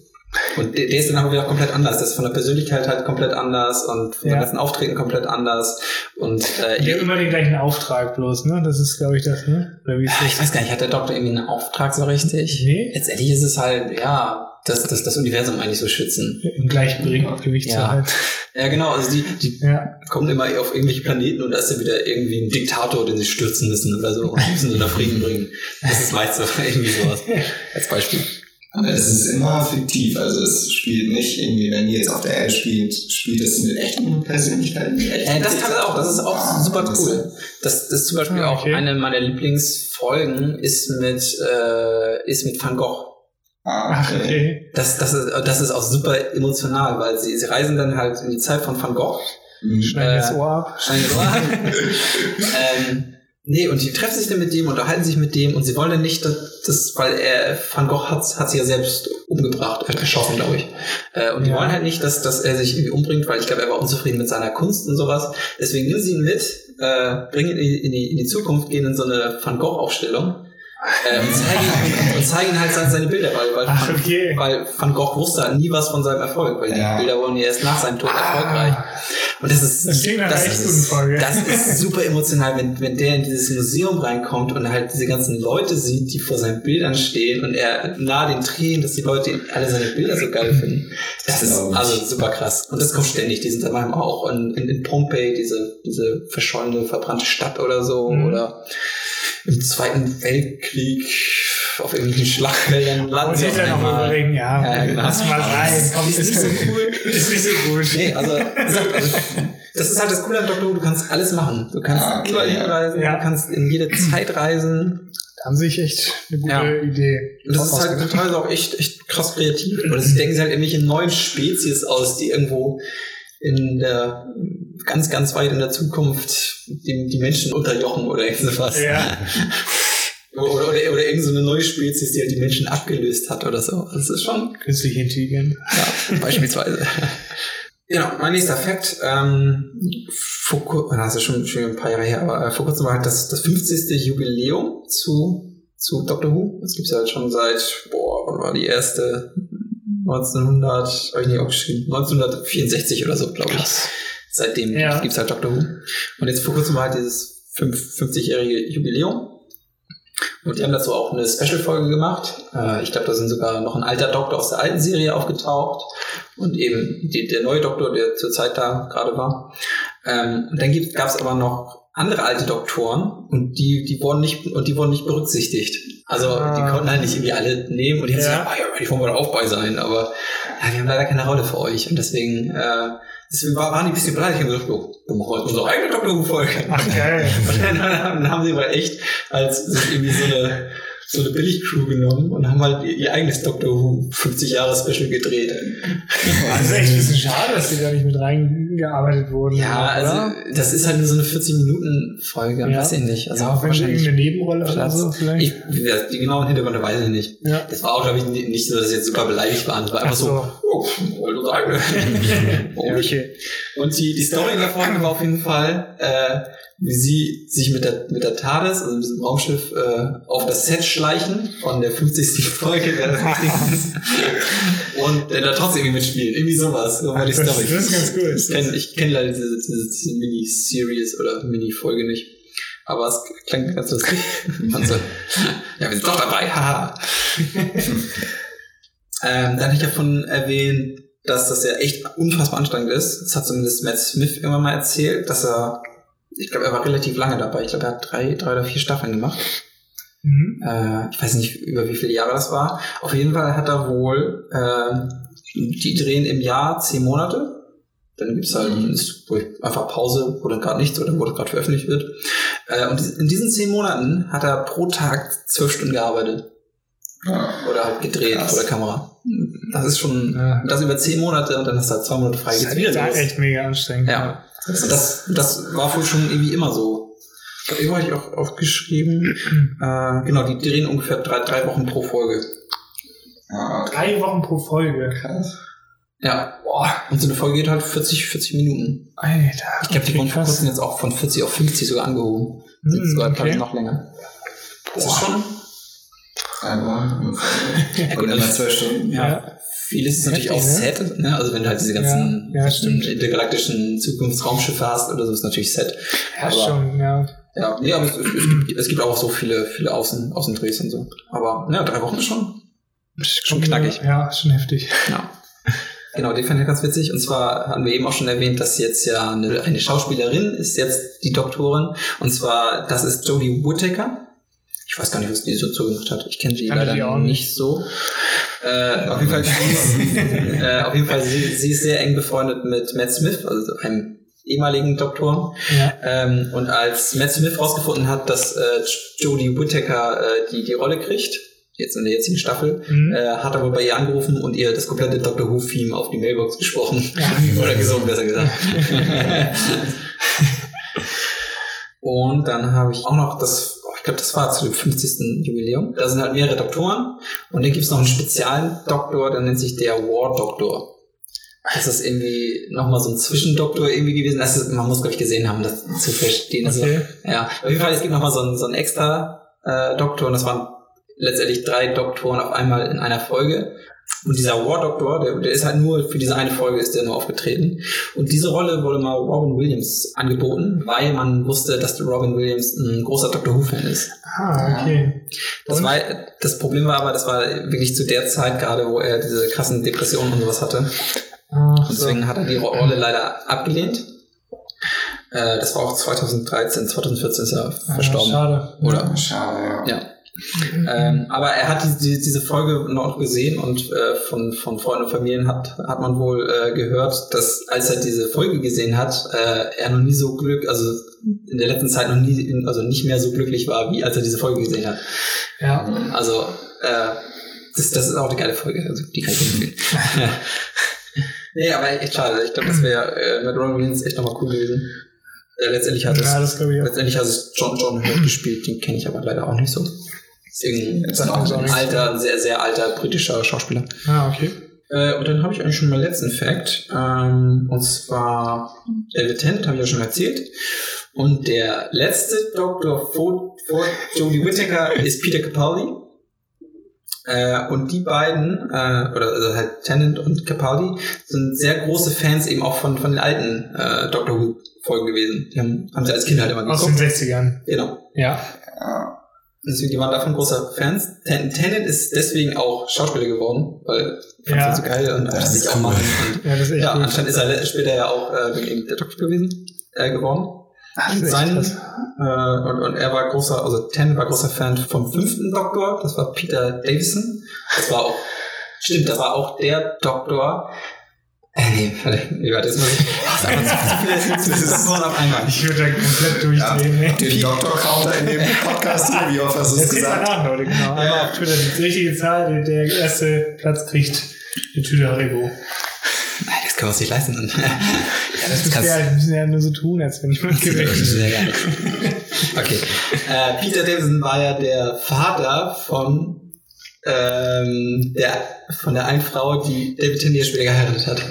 S1: Und der, der ist dann aber wieder komplett anders. Der ist von der Persönlichkeit halt komplett anders und von
S2: Ja.
S1: seinem ganzen Auftreten komplett anders. Und äh,
S2: Die haben immer den gleichen Auftrag bloß, ne? Das ist, glaube ich, das, ne? Oder wie ist
S1: Ja,
S2: das?
S1: ich weiß gar nicht, hat der Doktor irgendwie einen Auftrag so richtig?
S2: Nee.
S1: Letztendlich ist es halt, ja, das, das, das Universum eigentlich so schützen.
S2: Im Gleichgewicht zu
S1: Ja.
S2: halten.
S1: Ja, genau, also die, die
S2: Ja.
S1: kommen immer auf irgendwelche Planeten und da ist ja wieder irgendwie ein Diktator, den sie stürzen müssen oder so und müssen sie nach Frieden bringen. Das ist meist so irgendwie sowas. Als Beispiel.
S3: Aber es ist immer fiktiv, also es spielt nicht irgendwie, wenn die jetzt auf der Erde spielt, spielt es mit echten Persönlichkeiten. mit echten
S1: Äh, das kann es auch, das ist auch
S3: Ah,
S1: super
S3: das-
S1: cool. Das, das ist zum Beispiel
S2: Ah,
S1: auch
S2: okay.
S1: eine meiner Lieblingsfolgen ist mit, äh, ist mit Van Gogh.
S3: Ah,
S2: Ach,
S3: okay.
S2: okay.
S1: Das, das, ist, das ist auch super emotional, weil sie, sie reisen dann halt in die Zeit von Van Gogh
S3: Mhm.
S2: Schneiden
S1: Äh,
S2: das Ohr ab.
S1: Scheint so an. ähm, nee, und die treffen sich dann mit dem, unterhalten sich mit dem und sie wollen dann nicht, dass, das, weil er, Van Gogh hat, hat sie ja selbst umgebracht, er hat erschossen, glaube ich. Äh, und die
S2: Ja.
S1: wollen halt nicht, dass, dass er sich irgendwie umbringt, weil ich glaube, er war unzufrieden mit seiner Kunst und sowas. Deswegen nehmen sie ihn mit, äh, bringen ihn in die, in die, in die Zukunft, gehen in so eine Van Gogh-Aufstellung Äh, und, zeigen, und zeigen halt seine Bilder, weil, weil,
S2: Ach,
S1: Van,
S2: okay.
S1: weil Van Gogh wusste nie was von seinem Erfolg, weil
S3: Ja.
S1: die Bilder wurden ja erst nach seinem Tod erfolgreich. Und das ist,
S2: Das echt
S1: ist, das ist super emotional, wenn, wenn der in dieses Museum reinkommt und halt diese ganzen Leute sieht, die vor seinen Bildern stehen und er nahe den Tränen, dass die Leute alle seine Bilder so geil finden. Das ist also super krass. Und das kommt ständig. Die sind dann manchmal auch in, in, in Pompeji, diese, diese verschollene, verbrannte Stadt oder so,
S2: Mhm.
S1: oder im Zweiten Weltkrieg auf irgendwelchen Schlachtfeldern landen
S2: Und
S1: sie
S2: jetzt
S1: auf
S2: ja noch überlegen, ja,
S1: Ja, genau.
S2: lass mal rein. Komm,
S1: Ist nicht so cool.
S2: Ist nicht so gut.
S1: Nee, also, also das ist halt das Coole an Doctor Who, du kannst alles machen. Du kannst
S3: Ah, okay,
S1: überall hinreisen,
S2: Ja.
S1: du kannst in jede Zeit reisen.
S2: Da haben sie sich echt eine gute
S1: Ja.
S2: Idee.
S1: Und das ist halt total auch echt, echt krass kreativ. Oder sie denken sich halt irgendwelche neuen Spezies aus, die irgendwo in der ganz, ganz weit in der Zukunft die, die Menschen unterjochen oder irgend sowas.
S2: Ja.
S1: Oder, oder, oder irgend so eine neue Spezies, die halt die Menschen abgelöst hat oder so. Das ist schon
S2: Künstliche Intelligenz.
S1: Ja, beispielsweise. Genau, mein nächster Fakt. Ähm, vor, kur- das ist schon, schon ein paar Jahre her, aber äh, vor kurzem war halt das, das 50. Jubiläum zu, zu Doctor Who. Das gibt's ja halt schon seit, boah, wann war die erste? 1900, hab ich nicht aufgeschrieben, 1964 oder so, glaube ich. Seitdem
S2: Ja.
S1: gibt's halt Doctor Who. Und jetzt vor kurzem war halt dieses fünf- 50-jährige Jubiläum. Und die haben dazu auch eine Special-Folge gemacht. Äh, ich glaube, da sind sogar noch ein alter Doktor aus der alten Serie aufgetaucht und eben die, der neue Doktor, der zur Zeit da gerade war. Ähm, und dann gab es aber noch andere alte Doktoren und die, die wurden nicht und die wurden nicht berücksichtigt. Also
S2: Ah.
S1: die konnten halt nicht irgendwie alle nehmen und die haben
S2: Ja.
S1: gesagt, ah, ja, die wollen wir da auch bei sein, aber ja, wir haben leider keine Rolle für euch und deswegen, äh, deswegen war- waren die ein bisschen beleidigt und gesagt, oh, wir machen heute unsere eigene Doktor Who-Folge.
S2: Ach, geil.
S1: Und dann, haben sie mal echt als irgendwie so eine, so eine Billig-Crew genommen und haben halt ihr, eigenes Doctor Who 50 Jahre Special gedreht.
S2: Das ist echt ein bisschen schade, dass die da nicht mit reingearbeitet wurden.
S1: Ja,
S2: oder?
S1: also das ist halt nur so eine 40-Minuten-Folge,
S2: Ja.
S1: weiß ich nicht. Also
S2: ja, auch
S1: wahrscheinlich.
S2: irgendeine Nebenrolle oder so vielleicht.
S1: Ich, ja, die genauen Hintergründe weiß ich nicht.
S2: ja.
S1: Das war auch, glaube ich, ni- nicht so, dass sie jetzt super beleidigt waren. Es war einfach
S2: Ach so.
S1: so, oh, wollte sagen. oh,
S2: okay.
S1: Und die, die Story davon war auf jeden Fall, äh, wie sie sich mit der, mit der TARDIS, also mit diesem Raumschiff, äh, auf das Set schleichen von der 50. Folge der und der da trotzdem irgendwie mitspielt. Irgendwie sowas. So war die Story.
S2: das ist ganz cool.
S1: Ich kenne ich kenn leider diese, diese, diese Mini-Series oder Mini-Folge nicht. Aber es klingt ganz lustig. So, ja, wir sind doch dabei, haha. ähm, dann hätte ich davon erwähnt, dass das ja echt unfassbar anstrengend ist. Das hat zumindest Matt Smith irgendwann mal erzählt, dass er, ich glaube, er war relativ lange dabei. Ich glaube, er hat drei, drei oder vier Staffeln gemacht.
S2: Mhm.
S1: Äh, ich weiß nicht, über wie viele Jahre das war. Auf jeden Fall hat er wohl, ähm, die drehen im Jahr zehn Monate. Dann gibt's halt
S3: Mhm.
S1: einfach Pause, wo dann gerade nichts oder wo das gerade veröffentlicht wird. Äh, und in diesen zehn Monaten hat er pro Tag zwölf Stunden gearbeitet. Oder halt gedreht
S3: Krass.
S1: vor der Kamera. Das ist schon,
S2: Ja.
S1: das über zehn Monate und dann hast du halt zwei Monate frei.
S2: Das ist
S1: wieder los.
S2: echt mega anstrengend.
S1: Ja. Und das, das war wohl schon irgendwie immer so. Ich habe ich auch aufgeschrieben. Äh, genau, die drehen ungefähr drei, drei Wochen pro Folge.
S3: Ja,
S2: Drei Wochen pro Folge.
S3: krass.
S1: Ja. Boah. Und so eine Folge geht halt 40, 40 Minuten.
S2: Alter.
S1: Ich glaube, die kurzem jetzt auch von 40 auf 50 sogar angehoben.
S2: Hm,
S1: sogar
S2: okay.
S1: noch länger. Das ist schon.
S3: Drei Wochen. Und immer zwei Stunden.
S1: Ja.
S2: Ja.
S1: Vieles ist natürlich auch
S2: Heftig,
S1: Set, ne? Also wenn du halt diese ganzen
S2: Ja, ja,
S1: intergalaktischen Zukunftsraumschiffe hast oder so, ist natürlich Set.
S2: Ja,
S1: Aber-
S2: schon, ja.
S1: Ja, nee, aber es, es, gibt, es gibt auch so viele, viele Außen, Außendrehs und so. Aber ja, drei Wochen ist schon. Schon knackig.
S2: Ja, schon heftig.
S1: Ja. Genau, den fand ich ganz witzig. Und zwar haben wir eben auch schon erwähnt, dass jetzt ja eine, eine Schauspielerin ist jetzt die Doktorin. Und zwar, das ist Jodie Whittaker. Ich weiß gar nicht, was die so zugemacht hat. Ich kenne sie
S2: Kannte
S1: leider nicht
S2: nicht.
S1: so. Äh, auf jeden Fall, sie ist, äh, auf jeden Fall sie, sie ist sehr eng befreundet mit Matt Smith, also einem ehemaligen Doktor.
S2: Ja.
S1: Ähm, und als Matt Smith rausgefunden hat, dass äh, Jodie Whittaker äh, die, die Rolle kriegt, jetzt in der jetzigen Staffel,
S2: Mhm.
S1: äh, hat er wohl bei ihr angerufen und ihr das komplette Doctor Who-Theme auf die Mailbox gesprochen.
S2: Ja.
S1: Oder gesungen, besser gesagt. und dann habe ich auch noch das, ich glaube, das war zu dem 50. Jubiläum. Da sind halt mehrere Doktoren und dann gibt es noch einen speziellen Doktor, der nennt sich der War Doktor. Das ist irgendwie nochmal so ein Zwischendoktor irgendwie gewesen. Das ist, man muss, glaube ich, gesehen haben, das zu verstehen. Also,
S2: Okay.
S1: ja, auf jeden Fall, es gibt nochmal so einen, so einen extra äh, Doktor und das waren letztendlich drei Doktoren auf einmal in einer Folge. Und dieser War Doctor, der, der ist halt nur für diese eine Folge ist der nur aufgetreten. Und diese Rolle wurde mal Robin Williams angeboten, weil man wusste, dass der Robin Williams ein großer Doctor Who-Fan ist.
S2: Ah, okay.
S1: Das,
S2: Und?
S1: war, das Problem war aber, das war wirklich zu der Zeit gerade, wo er diese krassen Depressionen und sowas hatte.
S2: Ah,
S1: Und
S2: so.
S1: deswegen hat er die Ro- Rolle leider abgelehnt. Äh, das war auch 2013, 2014 ist er
S2: Ah,
S1: verstorben.
S2: Schade.
S1: Oder?
S3: Schade, ja.
S1: Ja. Ähm, aber er hat die, die, diese Folge noch gesehen und äh, von, von Freunden und Familien hat, hat man wohl äh, gehört, dass als er diese Folge gesehen hat, äh, er noch nie so glück, also in der letzten Zeit noch nie, also nicht mehr so glücklich war, wie als er diese Folge gesehen hat.
S2: Ja.
S1: Also, äh, das, das ist auch eine geile Folge, also die kann ich empfehlen. nee, aber echt schade. Ich glaube, das wäre äh, mit Ron Williams echt nochmal cool gewesen. Äh, letztendlich hat es,
S2: Ja, auch.
S1: letztendlich hat es John John Hurt gespielt, den kenne ich aber leider auch nicht so. Ist irgendein
S3: Jetzt noch
S1: ein
S2: nicht.
S1: alter, ein sehr, sehr alter britischer Schauspieler.
S2: Ah, okay.
S1: Äh, und dann habe ich eigentlich schon meinen letzten Fact. Ähm, und zwar David Tennant, habe ich ja schon erzählt. Und der letzte Doktor vor, vor Jodie Whittaker ist Peter Capaldi. Äh, und die beiden, äh, oder also halt Tennant und Capaldi, sind sehr große Fans eben auch von, von den alten äh, Doctor Who-Folgen gewesen. Die haben, haben sie als Kind halt immer
S2: Aus den
S1: geguckt.
S2: 60ern.
S1: Genau.
S2: Ja.
S1: Deswegen, die waren davon großer Fans. Ten Tennant ist deswegen auch Schauspieler geworden, weil fand
S2: Ja.
S1: so geil und
S3: Das
S1: dachte
S3: ist
S1: ich auch
S3: cool.
S1: machen.
S2: Ja, das ist echt
S1: ja,
S2: gut.
S1: anscheinend ist er später ja auch äh, der Doktor gewesen, äh, geworden. Sein, äh, und, und er war großer, also Ten war großer Fan vom fünften Doktor, das war Peter Davison. Das war auch, stimmt, das war auch der Doktor. Äh, nee, warte, nee, warte, jetzt muss ich. Das ist einfach zu, viele auf einmal.
S2: Ich würde da komplett durchdrehen.
S3: Ja, den Doktor-Counter in dem Podcast wie oft hast du es gesagt?
S2: danach, Leute, genau. Einmal
S1: Ja.
S2: auf Twitter die richtige Zahl, der, erste Platz kriegt eine Tüte Haribo.
S1: Nein, das können wir uns nicht leisten. ja,
S2: Das müssen wir, ja, müssen ja nur so tun, als wenn jemand gewinnt.
S1: Sehr geil. Okay. Äh, Peter Davison war ja der Vater von ähm, der von der einen Frau, die David Tennant später geheiratet hat.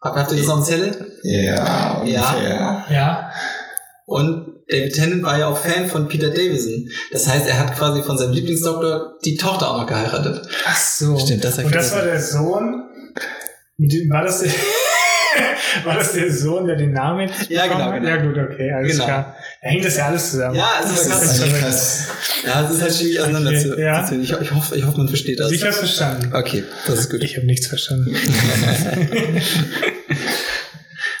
S1: Habt ihr das auf dem Zettel?
S3: Ja, ungefähr.
S2: Ja.
S1: Und David Tennant war ja auch Fan von Peter Davison. Das heißt, er hat quasi von seinem Lieblingsdoktor die Tochter auch noch geheiratet.
S2: Ach so.
S1: Stimmt, das
S2: Und das war der Sohn. War das der, war das der Sohn, der den Namen
S1: Ja, genau, genau.
S2: Ja, gut, okay, alles
S1: Genau.
S2: klar. Da hängt das ja alles zusammen.
S1: Ja, es ist
S3: Das
S1: krass.
S3: ist echt krass.
S1: Ja, es ist halt schwierig auseinander
S2: Okay,
S1: zu
S2: ja.
S1: Ich, ich, hoffe, ich hoffe, man versteht das.
S2: Ich hab's verstanden.
S1: Okay, das ist gut.
S2: Ich habe nichts verstanden.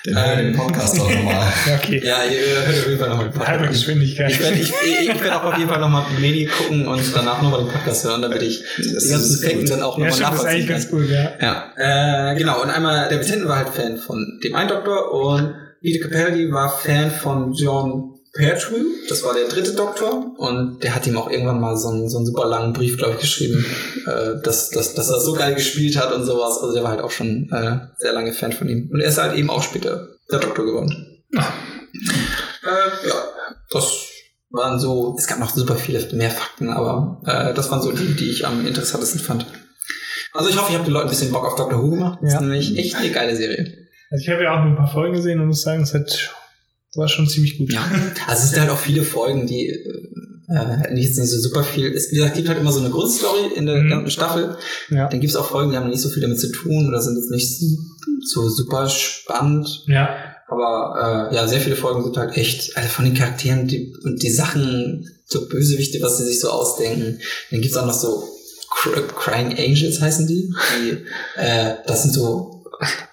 S3: Den hören den Podcast auch nochmal.
S2: Ja, okay.
S1: Ja, ihr hört auf jeden Fall nochmal den
S2: Halbe
S1: Podcast.
S2: Geschwindigkeit.
S1: Ich werde ich, ich ich werd auch auf jeden Fall nochmal Medi gucken und danach nochmal den Podcast hören, damit ich
S3: Das
S1: die
S3: ist
S1: ganzen Fakten dann auch
S2: ja,
S1: nochmal
S2: stimmt, das ist eigentlich
S1: nachvollziehen
S2: ganz
S1: kann.
S2: gut, ja.
S1: Ja, äh, genau. Und einmal, der Tennant war halt Fan von dem einen Doktor und Peter Capaldi war Fan von John Pertwee. Das war der dritte Doktor und der hat ihm auch irgendwann mal so einen, so einen super langen Brief, glaube ich, geschrieben, äh, dass, dass, dass er so geil gespielt hat und sowas. Also der war halt auch schon äh, sehr lange Fan von ihm. Und er ist halt eben auch später der Doktor geworden. Äh, ja, das waren so, es gab noch super viele mehr Fakten, aber äh, das waren so die, die ich am interessantesten fand. Also ich hoffe, ich habe den Leuten ein bisschen Bock auf Doctor Who gemacht. Das
S2: Ja.
S1: ist nämlich echt eine geile Serie.
S2: Also ich habe ja auch ein paar Folgen gesehen und muss sagen, es hat, war schon ziemlich gut.
S1: Ja. Also es sind halt auch viele Folgen, die äh, die jetzt nicht so super viel. Es wie gesagt, gibt halt immer so eine Grundstory in der
S2: Mhm.
S1: ganzen Staffel.
S2: Ja.
S1: Dann gibt es auch Folgen, die haben nicht so viel damit zu tun oder sind jetzt nicht so super spannend.
S2: Ja.
S1: Aber äh, ja, sehr viele Folgen sind halt echt, also von den Charakteren die, und die Sachen, so Bösewichte, was sie sich so ausdenken. Dann gibt's auch noch so Cr Crying Angels heißen die. die äh, das sind so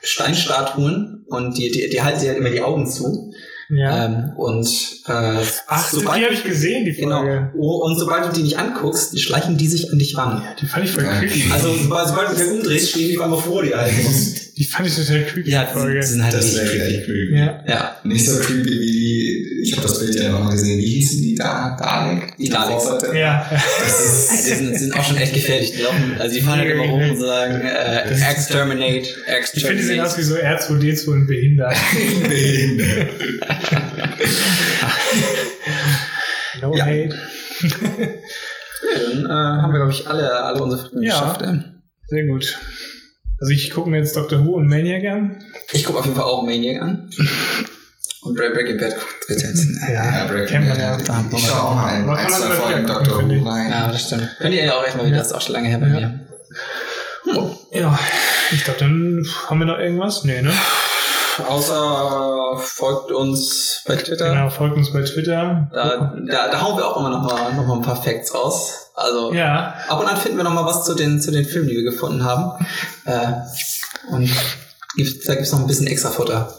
S1: Steinstatuen und die, die, die halten sich halt immer die Augen zu.
S2: Ja.
S1: Ähm, und äh,
S2: Ach, die habe ich gesehen, die
S1: genau.
S2: Folge.
S1: Oh, und sobald du die nicht anguckst, die schleichen die sich an dich ran.
S2: Ja, die fand ich voll
S3: Ja.
S2: creepy.
S1: Also sobald, sobald du dich umdrehst, stehen die auf einmal vor dir. Also.
S2: Die fand ich total creepy,
S1: Ja,
S2: die
S1: sind halt
S3: Das
S1: richtig creepy.
S3: echt creepy.
S2: Ja.
S1: Ja,
S3: Nicht so creepy wie die, ich habe das Bild ja nochmal gesehen, wie hießen die da? Dalek?
S1: Die Daleks.
S2: Ja.
S3: Das ist,
S1: Die sind, sind auch schon echt gefährlich. Die, laufen, also die fahren halt immer rum und sagen, äh, exterminate,
S2: Ich finde, die sehen aus
S1: exterminate.
S2: wie so R2D2 und behindert.
S3: behindert.
S2: No
S1: Ja.
S2: hate.
S1: Ja, dann äh, haben wir, glaube ich, alle, alle unsere Fragen
S2: Ja.
S1: geschafft. Ähm.
S2: Sehr gut. Also ich gucke mir jetzt Doctor Who und Maniac an.
S1: Ich gucke auf jeden Fall auch Maniac an. Und Breaking Bad wird jetzt.
S2: Ja,
S3: Breaking
S2: kennt man
S3: Bad.
S2: ja.
S1: Da
S3: Ich schaue auch mal ein,
S2: Man
S3: ein
S2: kann
S3: zwei Folgen
S2: finde
S3: Who rein.
S1: Ja, das stimmt. Könnt ihr ja auch echt mal wieder,
S2: Ja.
S1: das ist auch schon lange her bei
S2: Ja.
S1: mir.
S2: Ja, ich glaube, dann haben wir noch irgendwas? Nee, ne?
S1: Außer folgt uns bei Twitter.
S2: Genau, folgt uns bei Twitter.
S1: Da, da, da hauen wir auch immer noch mal, noch mal ein paar Facts raus. Also
S2: Ja,
S1: ab und an finden wir noch mal was zu den, zu den Filmen, die wir gefunden haben. Äh, und gibt's, da gibt's noch ein bisschen extra Futter.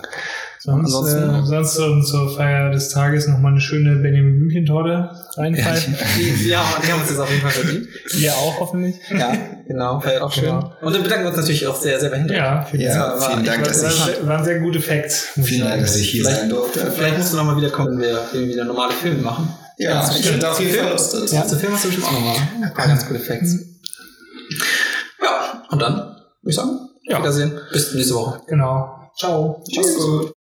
S2: sonst,
S1: Ansonsten-
S2: äh, sonst zur, zur Feier des Tages nochmal eine schöne Benjamin Blümchen-Torte reinfallen.
S1: Ja, die haben uns das auf jeden Fall verdient.
S2: Ihr auch hoffentlich.
S1: Ja, genau. Feiert auch schön.
S2: Genau.
S1: Und dann bedanken wir uns natürlich auch sehr, sehr bei Hendrik.
S2: Ja, vielen
S3: Ja,
S2: Dank.
S3: vielen Dank, dass
S2: Das
S3: ich,
S2: waren, waren sehr gute Facts.
S3: vielen Dank, dass ich hier
S1: Vielleicht-
S3: sein durfte.
S1: Vielleicht musst du noch mal wieder kommen, wenn wir, wenn wir wieder normale Filme machen.
S3: Ja, ich hätte auf jeden Fall.
S1: Ja, zu Film hast du bestimmt auch noch mal ein paar ganz gute Facts. Ja, und dann würde ich sagen,
S2: Ja.
S1: Wiedersehen. Bis nächste Woche.
S2: Genau. Ciao.
S3: Tschüss.